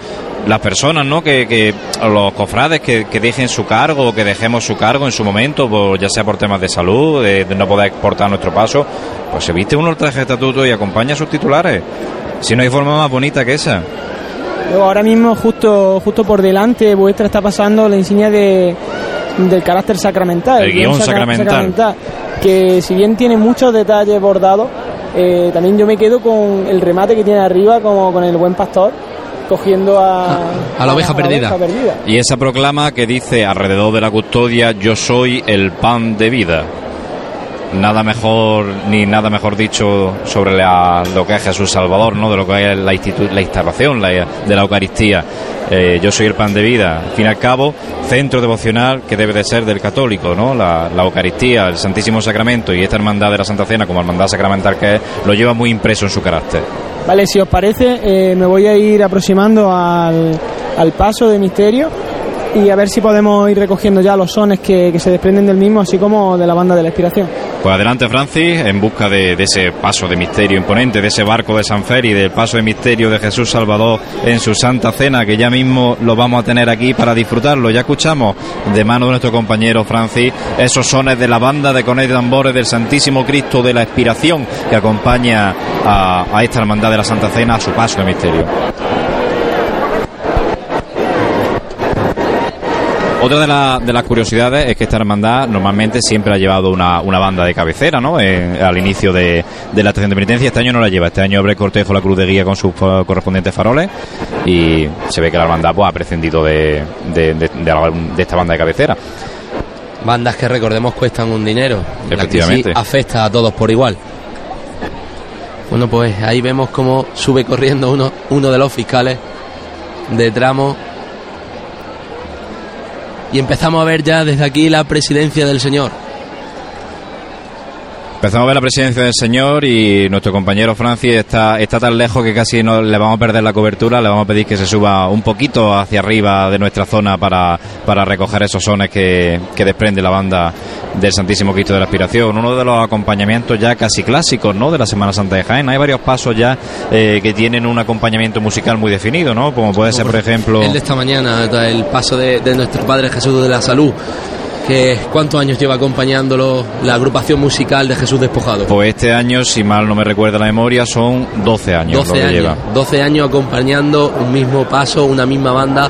las personas, ¿no? Que, que los cofrades que, que dejen su cargo, que dejemos su cargo en su momento, por- ya sea por temas de salud, de, de no poder exportar nuestro paso, pues se viste uno el traje de estatuto y acompaña a sus titulares. Si no hay forma más bonita que esa. Luego ahora mismo justo justo por delante vuestra está pasando la insignia de, del carácter sacramental. El guion sacramental. Que si bien tiene muchos detalles bordados, eh, también yo me quedo con el remate que tiene arriba, como con el buen pastor, cogiendo a, A la oveja perdida. oveja perdida. Y esa proclama que dice alrededor de la custodia, yo soy el pan de vida. Nada mejor, ni nada mejor dicho sobre la- lo que es Jesús Salvador, ¿no? De lo que es la, la instalación la- de la Eucaristía. Eh, yo soy el pan de vida. Al fin y al cabo, centro devocional que debe de ser del católico, ¿no? La, la Eucaristía, el Santísimo Sacramento y esta hermandad de la Santa Cena como hermandad sacramental que es, lo lleva muy impreso en su carácter. Vale, si os parece, eh, me voy a ir aproximando al, al paso de misterio y a ver si podemos ir recogiendo ya los sones que, que se desprenden del mismo, así como de la banda de la inspiración. Pues adelante Francis, en busca de, ese paso de misterio imponente, de ese barco de San Fer y del paso de misterio de Jesús Salvador en su Santa Cena, que ya mismo lo vamos a tener aquí para disfrutarlo. Ya escuchamos de mano de nuestro compañero Francis esos sones de la banda de cones de del Santísimo Cristo de la Expiración que acompaña a, a esta hermandad de la Santa Cena a su paso de misterio. Otra de, la- de las curiosidades es que esta hermandad normalmente siempre ha llevado una, una banda de cabecera, ¿no? Eh, al inicio de, de la estación de penitencia. Este año no la lleva. Este año abre el cortejo la cruz de guía con sus eh, correspondientes faroles y se ve que la hermandad pues, ha prescindido de, la- esta banda de cabecera. Bandas que recordemos cuestan un dinero. La Efectivamente. afecta a todos por igual. Bueno, pues ahí vemos cómo sube corriendo uno, uno de los fiscales de tramo. Y empezamos a ver ya desde aquí la presidencia del señor. Empezamos a ver la presidencia del señor y nuestro compañero Francis está, está tan lejos que casi no le vamos a perder la cobertura, le vamos a pedir que se suba un poquito hacia arriba de nuestra zona para, para recoger esos sones que, que desprende la banda del Santísimo Cristo de la Aspiración. Uno de los acompañamientos ya casi clásicos ¿no? de la Semana Santa de Jaén. Hay varios pasos ya eh, que tienen un acompañamiento musical muy definido, ¿no? como puede ser, por ejemplo... El de esta mañana, el paso de, de nuestro Padre Jesús de la Salud. Que, ¿Cuántos años lleva acompañándolo la agrupación musical de Jesús Despojado? Pues este año, si mal no me recuerda la memoria, son 12 años 12 lo que años, lleva. 12 años acompañando un mismo paso, una misma banda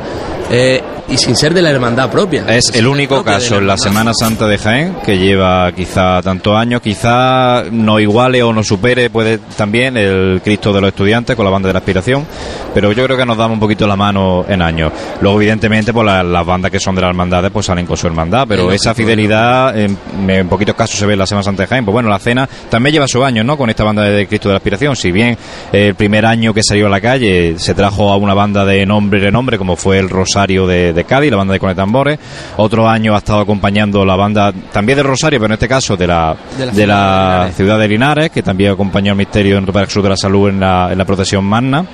eh, y sin ser de la hermandad propia. Es el único caso en la Semana Santa de Jaén que lleva quizá tantos años, quizá no iguale o no supere, puede también el Cristo de los Estudiantes con la banda de la aspiración, pero yo creo que nos damos un poquito la mano en años. Luego, evidentemente, pues las bandas que son de las hermandades pues salen con su hermandad, pero esa fidelidad en, en, poquitos casos se ve en la Semana Santa de Jaén. Pues bueno, la cena también lleva su año, ¿no? Con esta banda de Cristo de la Aspiración. Si bien el primer año que salió a la calle se trajo a una banda de nombre y renombre, como fue el Rosario de, de Cádiz, la banda de Conetambores. Otro año ha estado acompañando la banda también de Rosario, pero en este caso de la, de la, de la ciudad de Linares, que también acompañó al misterio en Roper de la Salud en la, en la procesión magna.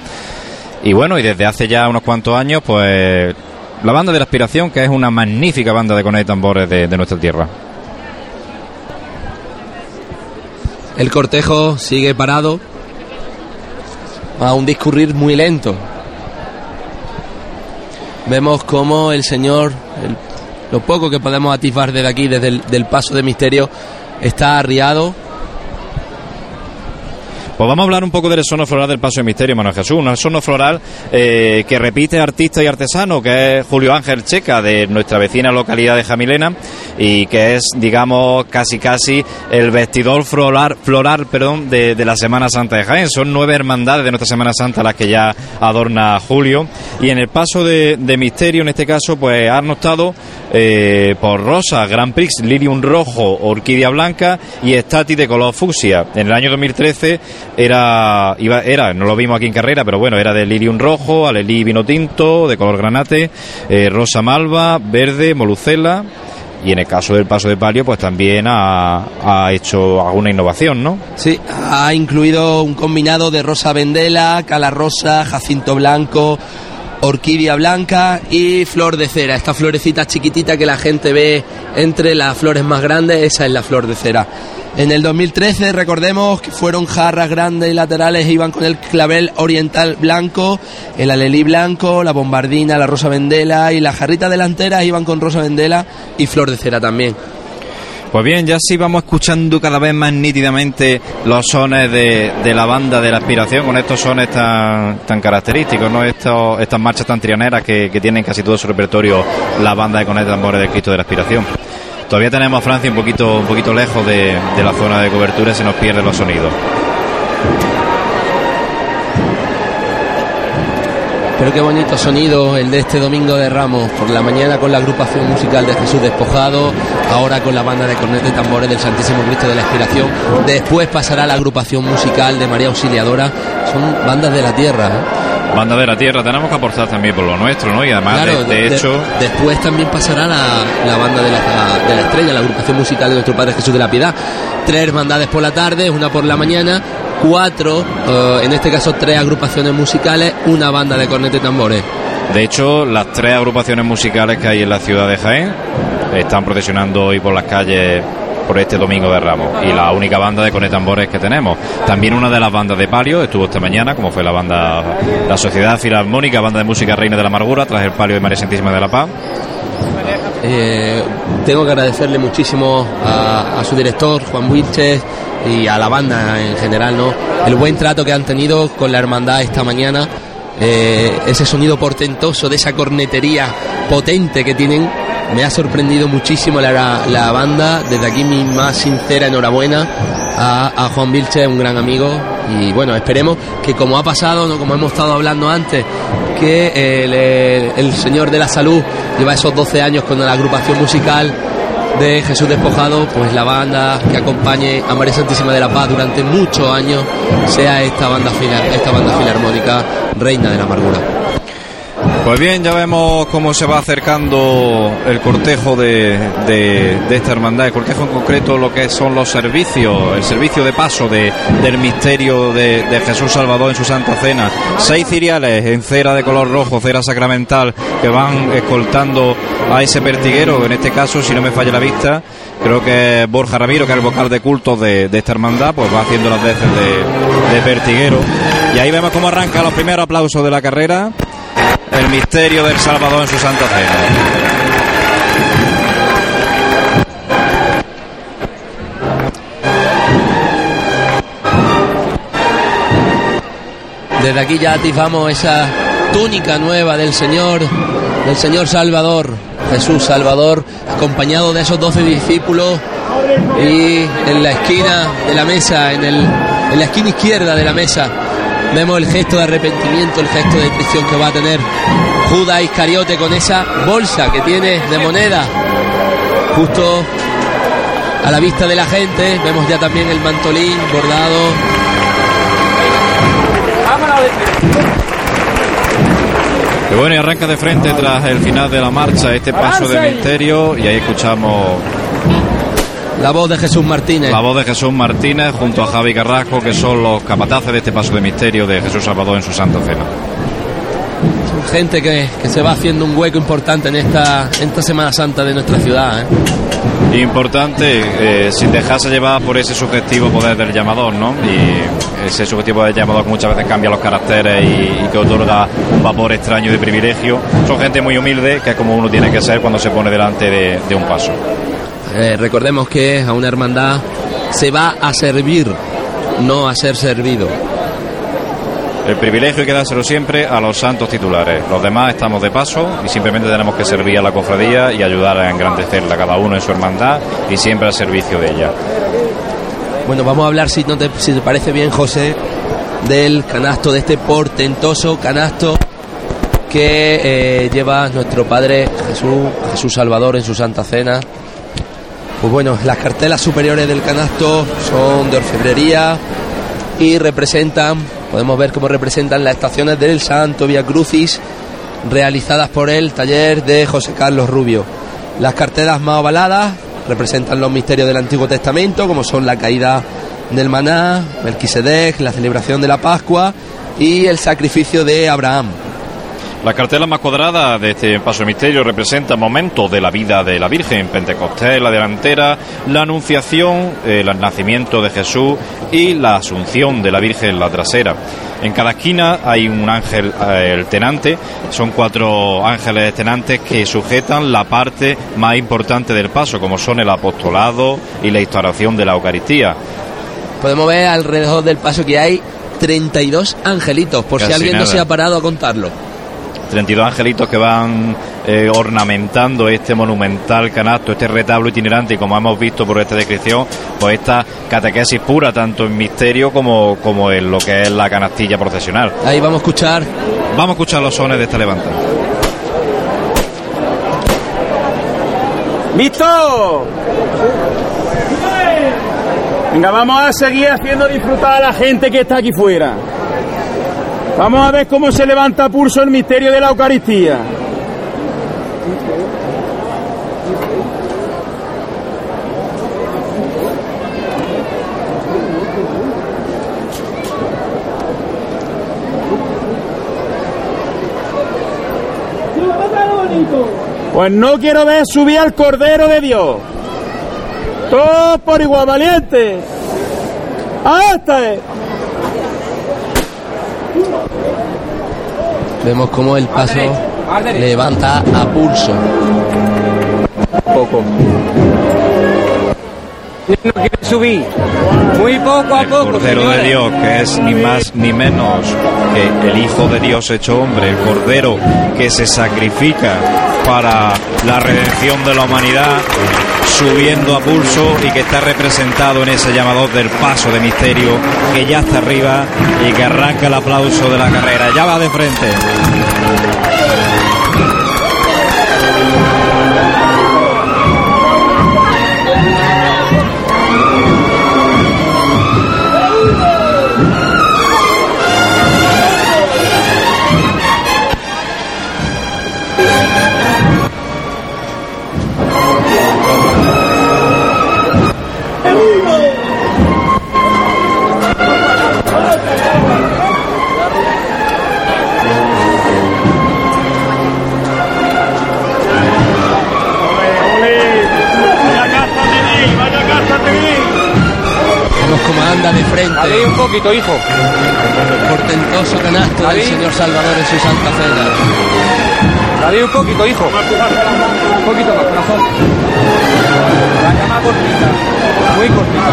Y bueno, y desde hace ya unos cuantos años, pues la banda de la aspiración, que es una magnífica banda de conet tambores de, de nuestra tierra. El cortejo sigue parado a un discurrir muy lento. Vemos como el Señor, el, lo poco que podemos atisbar desde aquí, desde el del paso de misterio, está arriado. Pues vamos a hablar un poco del sono floral del Paso de Misterio, Manuel Jesús. Un sono floral eh, que repite artista y artesano, que es Julio Ángel Checa, de nuestra vecina localidad de Jamilena, y que es, digamos, casi casi el vestidor floral, floral perdón, de, la Semana Santa de Jaén. Son nueve hermandades de nuestra Semana Santa las que ya adorna Julio. Y en el Paso de, Misterio, en este caso, pues ha notado eh, por rosa, Grand Prix, Lilium rojo, Orquídea blanca y Stati de color fucsia. En el año 2013 era, iba, era, no lo vimos aquí en carrera, pero bueno, era de Lilium rojo, Alelí vino tinto, de color granate, eh, rosa malva, verde, molucela. Y en el caso del paso de palio, pues también ha, ha, hecho alguna innovación, ¿no? Sí, ha incluido un combinado de rosa vendela, cala rosa, jacinto blanco, orquídea blanca y flor de cera. Esta florecita chiquitita que la gente ve entre las flores más grandes, esa es la flor de cera. En el 2013, recordemos que fueron jarras grandes y laterales, iban con el clavel oriental blanco, el alelí blanco, la bombardina, la rosa vendela y las jarritas delanteras iban con rosa vendela y flor de cera también. Pues bien, ya sí vamos escuchando cada vez más nítidamente los sones de, de la banda de la aspiración, con estos sones tan, tan característicos, ¿no? Estos, estas marchas tan trianeras que, tienen casi todo su repertorio la banda de Conecta Tambores del Cristo de la Aspiración. Todavía tenemos a Francia un poquito, un poquito lejos de, la zona de cobertura y se nos pierden los sonidos. Pero qué bonito sonido el de este domingo de Ramos, por la mañana con la agrupación musical de Jesús Despojado, ahora con la banda de cornetas y tambores del Santísimo Cristo de la Inspiración, después pasará la agrupación musical de María Auxiliadora, son bandas de la tierra. ¿eh? Banda de la tierra, tenemos que aportar también por lo nuestro, ¿no? Y además, claro, de, de, de, hecho... Después también pasará la, la banda de la, de la estrella, la agrupación musical de nuestro Padre Jesús de la Piedad. Tres hermandades por la tarde, una por la mañana, cuatro, uh, en este caso tres agrupaciones musicales, una banda de cornetas y tambores. De hecho, las tres agrupaciones musicales que hay en la ciudad de Jaén están procesionando hoy por las calles por este domingo de Ramos y la única banda de conetambores que tenemos. También una de las bandas de palio estuvo esta mañana, como fue la banda la Sociedad Filarmónica, banda de música Reina de la Amargura, tras el palio de María Santísima de la Paz. Eh, tengo que agradecerle muchísimo a, a, su director, Juan Wilches, y a la banda en general, ¿no? El buen trato que han tenido con la hermandad esta mañana, eh, ese sonido portentoso de esa cornetería potente que tienen, me ha sorprendido muchísimo la, la banda. Desde aquí mi más sincera enhorabuena a, a Juan Vilche, un gran amigo. Y bueno, esperemos que como ha pasado, ¿no? como hemos estado hablando antes, que el, el, el Señor de la Salud lleva esos 12 años con la agrupación musical de Jesús Despojado, pues la banda que acompañe a María Santísima de la Paz durante muchos años sea esta banda, esta banda filarmónica Reina de la Amargura. Pues bien, ya vemos cómo se va acercando el cortejo de, de, esta hermandad, el cortejo en concreto, lo que son los servicios, el servicio de paso de, del misterio de, de, Jesús Salvador en su Santa Cena. Seis ciriales en cera de color rojo, cera sacramental, que van escoltando a ese pertiguero, en este caso, si no me falla la vista, creo que Borja Ramiro, que es el vocal de culto de, de esta hermandad, pues va haciendo las veces de, de pertiguero. Y ahí vemos cómo arranca los primeros aplausos de la carrera el misterio del Salvador en su Santa Cena. Desde aquí ya atisbamos esa túnica nueva del Señor del Señor Salvador, Jesús Salvador, acompañado de esos doce discípulos y en la esquina de la mesa, en, el, en la esquina izquierda de la mesa, vemos el gesto de arrepentimiento, el gesto de traición que va a tener Judas Iscariote con esa bolsa que tiene de moneda justo a la vista de la gente. Vemos ya también el mantolín bordado. Y bueno, y arranca de frente tras el final de la marcha este paso de misterio y ahí escuchamos la voz de Jesús Martínez. La voz de Jesús Martínez junto a Javi Carrasco, que son los capataces de este paso de misterio de Jesús Salvador en su Santa Cena. Son gente que, que se va haciendo un hueco importante en esta, en esta Semana Santa de nuestra ciudad. ¿eh? Importante, eh, sin dejarse llevar por ese subjetivo poder del llamador, ¿no? Y ese subjetivo del llamador que muchas veces cambia los caracteres y, y, que otorga un vapor extraño de privilegio. Son gente muy humilde, que es como uno tiene que ser cuando se pone delante de, de un paso. Eh, recordemos que a una hermandad se va a servir, no a ser servido. El privilegio hay que dárselo siempre a los santos titulares. Los demás estamos de paso y simplemente tenemos que servir a la cofradía y ayudar a engrandecerla, cada uno en su hermandad y siempre al servicio de ella. Bueno, vamos a hablar, si, no te, si te parece bien, José, del canasto, de este portentoso canasto que eh, lleva nuestro Padre Jesús, Jesús Salvador en su Santa Cena. Pues bueno, las cartelas superiores del canasto son de orfebrería y representan, podemos ver cómo representan las estaciones del Santo Via Crucis realizadas por el taller de José Carlos Rubio. Las cartelas más ovaladas representan los misterios del Antiguo Testamento, como son la caída del maná, Melquisedec, la celebración de la Pascua y el sacrificio de Abraham. La cartela más cuadrada de este paso de misterio representa momentos de la vida de la Virgen, Pentecostés, la delantera, la anunciación, el nacimiento de Jesús y la asunción de la Virgen, la trasera. En cada esquina hay un ángel, eh, el tenante, son cuatro ángeles tenantes que sujetan la parte más importante del paso, como son el apostolado y la instauración de la Eucaristía. Podemos ver alrededor del paso que hay 32 angelitos, por Casi si alguien nada. no se ha parado a contarlo. 32 angelitos que van eh, ornamentando este monumental canasto, este retablo itinerante y como hemos visto por esta descripción, pues esta catequesis pura, tanto en misterio como, como en lo que es la canastilla procesional. Ahí vamos a escuchar. Vamos a escuchar los sones de esta levantada. ¡Listo! Venga, vamos a seguir haciendo disfrutar a la gente que está aquí fuera. Vamos a ver cómo se levanta pulso el misterio de la Eucaristía. Pues no quiero ver subir al Cordero de Dios. Todos por igual valiente. ¡Hasta! Vemos cómo el paso levanta a pulso. Poco. No quiere subir. Muy poco a El poco. Cordero de. Dios, que es ni más ni menos que el Hijo de Dios hecho hombre, el Cordero que se sacrifica para la redención de la humanidad, subiendo a pulso y que está representado en ese llamador del paso de misterio, que ya está arriba y que arranca el aplauso de la carrera. Ya va de frente. De frente. Dale un poquito, hijo. Portentoso canasto del. Señor Salvador en su Santa Cena. Dale un poquito, hijo. Un poquito más, corazón. Vaya más cortita. Muy cortita.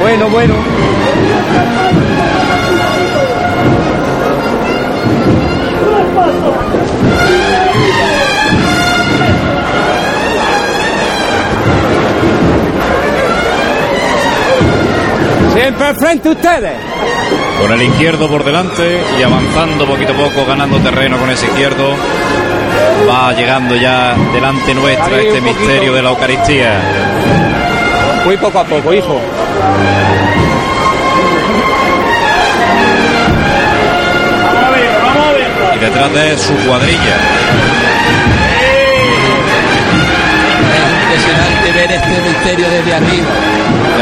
Bueno, bueno. Frente ustedes. Con el izquierdo por delante y avanzando poquito a poco, ganando terreno con ese izquierdo. Va llegando ya delante nuestra Ahí, este misterio de la Eucaristía. Muy poco a poco, hijo. Y detrás de su cuadrilla. Es impresionante ver este misterio desde arriba.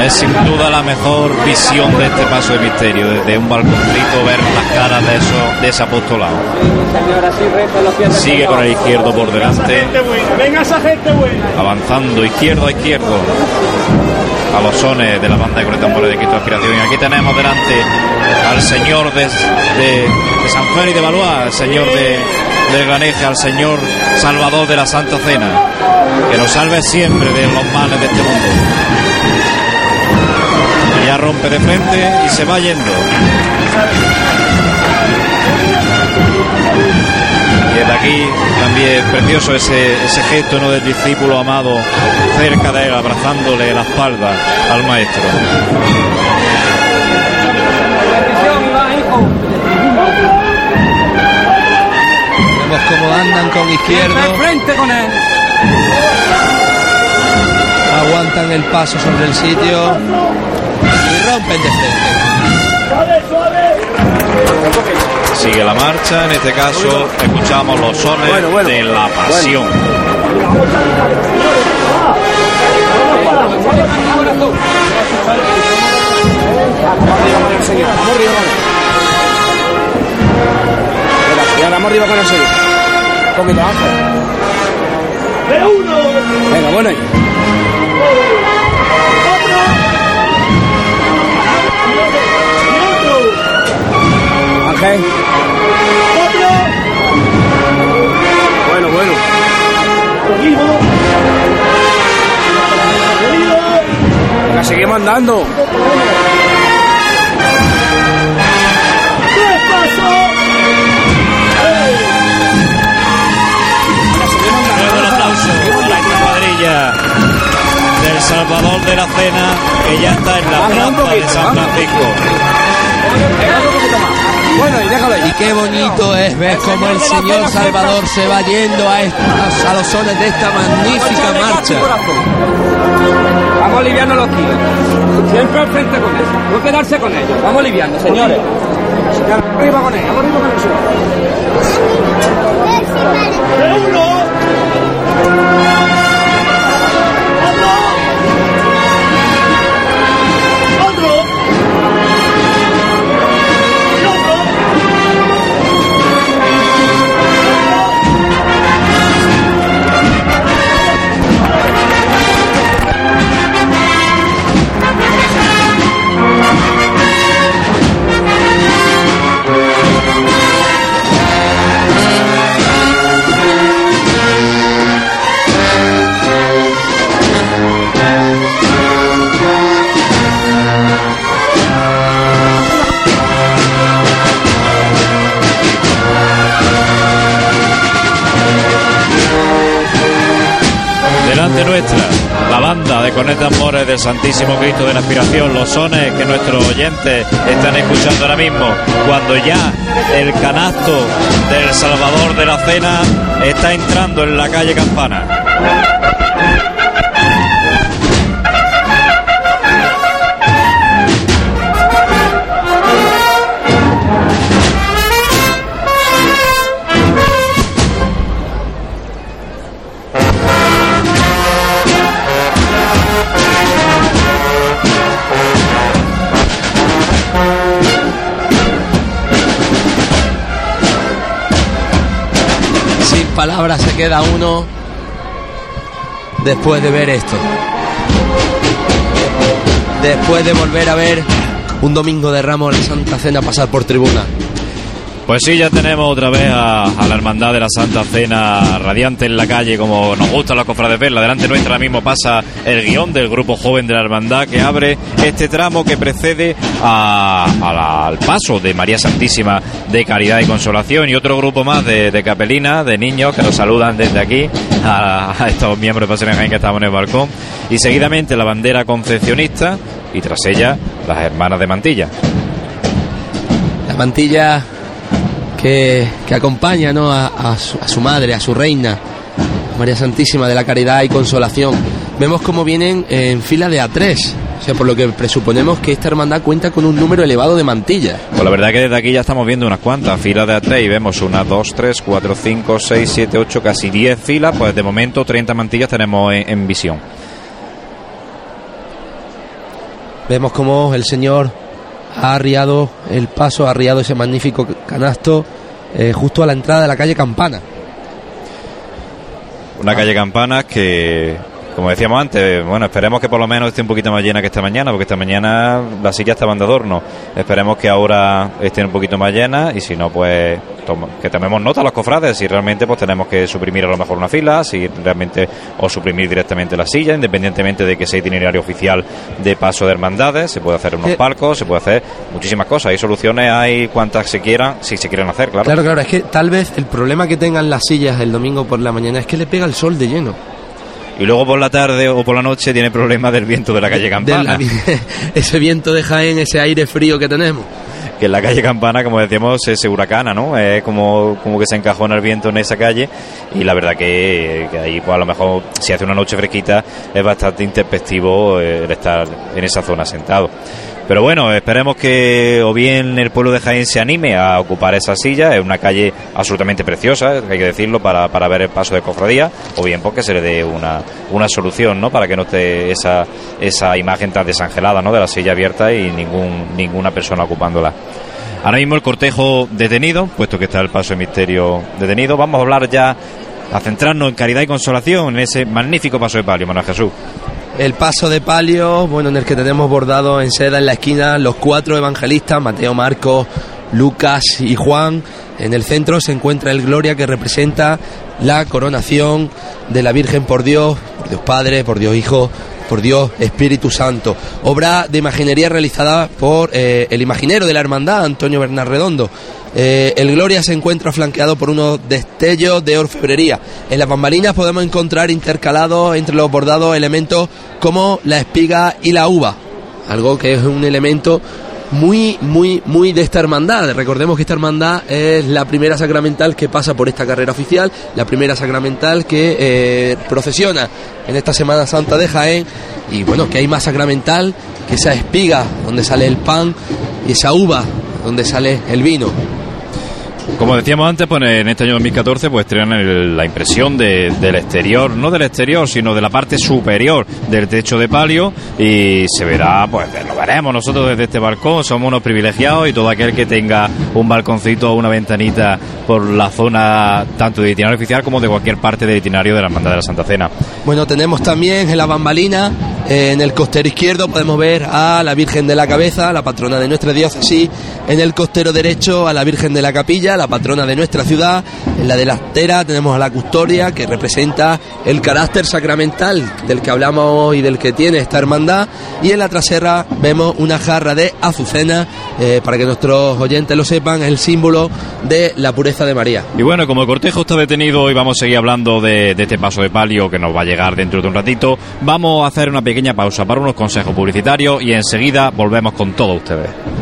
Es sin duda la mejor visión de este paso de misterio. Desde un balconcito ver las caras de, eso, de ese apostolado. Sigue con el izquierdo por delante. Venga esa gente buena. avanzando izquierdo a izquierdo a los sones de la banda de Corre Tambores de Cristo Aspiración. Y aquí tenemos delante al señor de San Juan y de Valois, al señor de, del Graneje, al señor Salvador de la Santa Cena, que nos salve siempre de los males de este mundo. Y ya rompe de frente y se va yendo. Y desde aquí también precioso ese, ese gesto ¿no? del discípulo amado cerca de él, abrazándole la espalda al maestro. Vemos cómo andan con izquierdo, frente con él. aguantan el paso sobre el sitio Sigue la marcha, en este caso escuchamos los sones Bueno, bueno. de la pasión. Vamos arriba con él. Venga, vamos arriba con el señor. Un poquito Ángel. Venga, bueno. ahí. Ángel. Bueno, bueno. Venga, seguimos andando. Luego el aplauso para esta cuadrilla del Salvador de la Cena que ya está en la plaza de San. Francisco. Bueno, y déjalo ahí. Y qué bonito es ver cómo el Señor Salvador se va yendo a, estos, a los sones de esta magnífica marcha. Vamos aliviando los kilos. Siempre al frente con ellos. No quedarse con ellos. Vamos aliviando, señores. Señor, arriba con ellos. Arriba con ellos. Santísimo Cristo de la Aspiración, los sones que nuestros oyentes están escuchando ahora mismo, cuando ya el canasto del Salvador de la Cena está entrando en la calle Campana. Queda uno después de ver esto. Después de volver a ver un domingo de Ramos la Santa Cena pasar por tribuna. Pues sí, ya tenemos otra vez a, la Hermandad de la Santa Cena radiante en la calle, como nos gusta la cofrades verla. Delante nuestra ahora mismo pasa el guion del grupo joven de la Hermandad que abre este tramo que precede a- al paso de María Santísima de Caridad y Consolación y otro grupo más de, de capelinas, de niños que nos saludan desde aquí a, estos miembros de Pasión Jaén que estamos en el balcón. Y seguidamente la bandera concepcionista y tras ella las hermanas de Mantilla. La mantilla que, que acompaña a su, a su madre, a su reina, María Santísima de la Caridad y Consolación. Vemos cómo vienen en fila de A3, o sea, por lo que presuponemos que esta hermandad cuenta con un número elevado de mantillas. Pues la verdad que desde aquí ya estamos viendo unas cuantas filas de A3 y vemos una, dos, tres, cuatro, cinco, seis, siete, ocho, casi 10 filas. Pues de momento 30 mantillas tenemos en, en visión. Vemos cómo el Señor ha arriado el paso, ha arriado ese magnífico canasto eh, justo a la entrada de la calle Campana. Una calle Campanas que, como decíamos antes, bueno, esperemos que por lo menos esté un poquito más llena que esta mañana, porque esta mañana las sillas estaban de adorno. Esperemos que ahora estén un poquito más llenas y si no, pues que tomemos nota los cofrades, si realmente pues tenemos que suprimir a lo mejor una fila, si realmente o suprimir directamente la silla, independientemente de que sea itinerario oficial de paso de hermandades, se puede hacer unos palcos, se puede hacer muchísimas cosas. Hay soluciones, hay cuantas se quieran, si se quieren hacer, claro. Claro, claro, es que tal vez el problema que tengan las sillas el domingo por la mañana es que le pega el sol de lleno. Y luego por la tarde o por la noche tiene problemas del viento de la calle Campana. la- ese viento de Jaén, ese aire frío que tenemos. que en la calle Campana, como decíamos, se, huracana, ¿no? Es como, como que se encajona el viento en esa calle y la verdad que, que ahí, pues a lo mejor, si hace una noche fresquita, es bastante intempestivo eh, el estar en esa zona sentado. Pero bueno, esperemos que o bien el pueblo de Jaén se anime a ocupar esa silla, es una calle absolutamente preciosa, hay que decirlo, para, para ver el paso de cofradía, o bien porque se le dé una, una solución, ¿no? Para que no esté esa, esa imagen tan desangelada, ¿no? De la silla abierta y ningún, ninguna persona ocupándola. Ahora mismo el cortejo detenido, puesto que está el paso de misterio detenido. Vamos a hablar ya, a centrarnos en caridad y consolación, en ese magnífico paso de palio, Manuel Jesús. El paso de palio, bueno, en el que tenemos bordado en seda en la esquina los cuatro evangelistas, Mateo, Marcos, Lucas y Juan. En el centro se encuentra el Gloria que representa la coronación de la Virgen por Dios, por Dios Padre, por Dios Hijo, por Dios Espíritu Santo. Obra de imaginería realizada por eh, el imaginero de la hermandad, Antonio Bernal Redondo. Eh, el Gloria se encuentra flanqueado por unos destellos de orfebrería. En las bambalinas podemos encontrar intercalados entre los bordados elementos como la espiga y la uva, algo que es un elemento muy, muy, muy de esta hermandad. Recordemos que esta hermandad es la primera sacramental que pasa por esta carrera oficial, la primera sacramental que eh, procesiona en esta Semana Santa de Jaén. Y bueno, que hay más sacramental que esa espiga donde sale el pan y esa uva donde sale el vino. Como decíamos antes, pues en este año 2014 pues estrenan la impresión de- del exterior, no del exterior, sino de la parte superior del techo de palio y se verá, pues lo veremos nosotros desde este balcón, somos unos privilegiados y todo aquel que tenga un balconcito o una ventanita por la zona tanto de itinerario oficial como de cualquier parte del itinerario de la Hermandad de la Santa Cena. Bueno, tenemos también en la bambalina, eh, en el costero izquierdo, podemos ver a la Virgen de la Cabeza, la patrona de nuestra diócesis. En el costero derecho, a la Virgen de la Capilla, la patrona de nuestra ciudad. En la delantera tenemos a la custodia, que representa el carácter sacramental del que hablamos y del que tiene esta hermandad. Y en la trasera vemos una jarra de azucena, eh, para que nuestros oyentes lo sepan, es el símbolo de la pureza de María. Y bueno, como el cortejo está detenido y vamos a seguir hablando de, de este paso de palio que nos va a llegar dentro de un ratito, vamos a hacer una pequeña pausa para unos consejos publicitarios y enseguida volvemos con todos ustedes.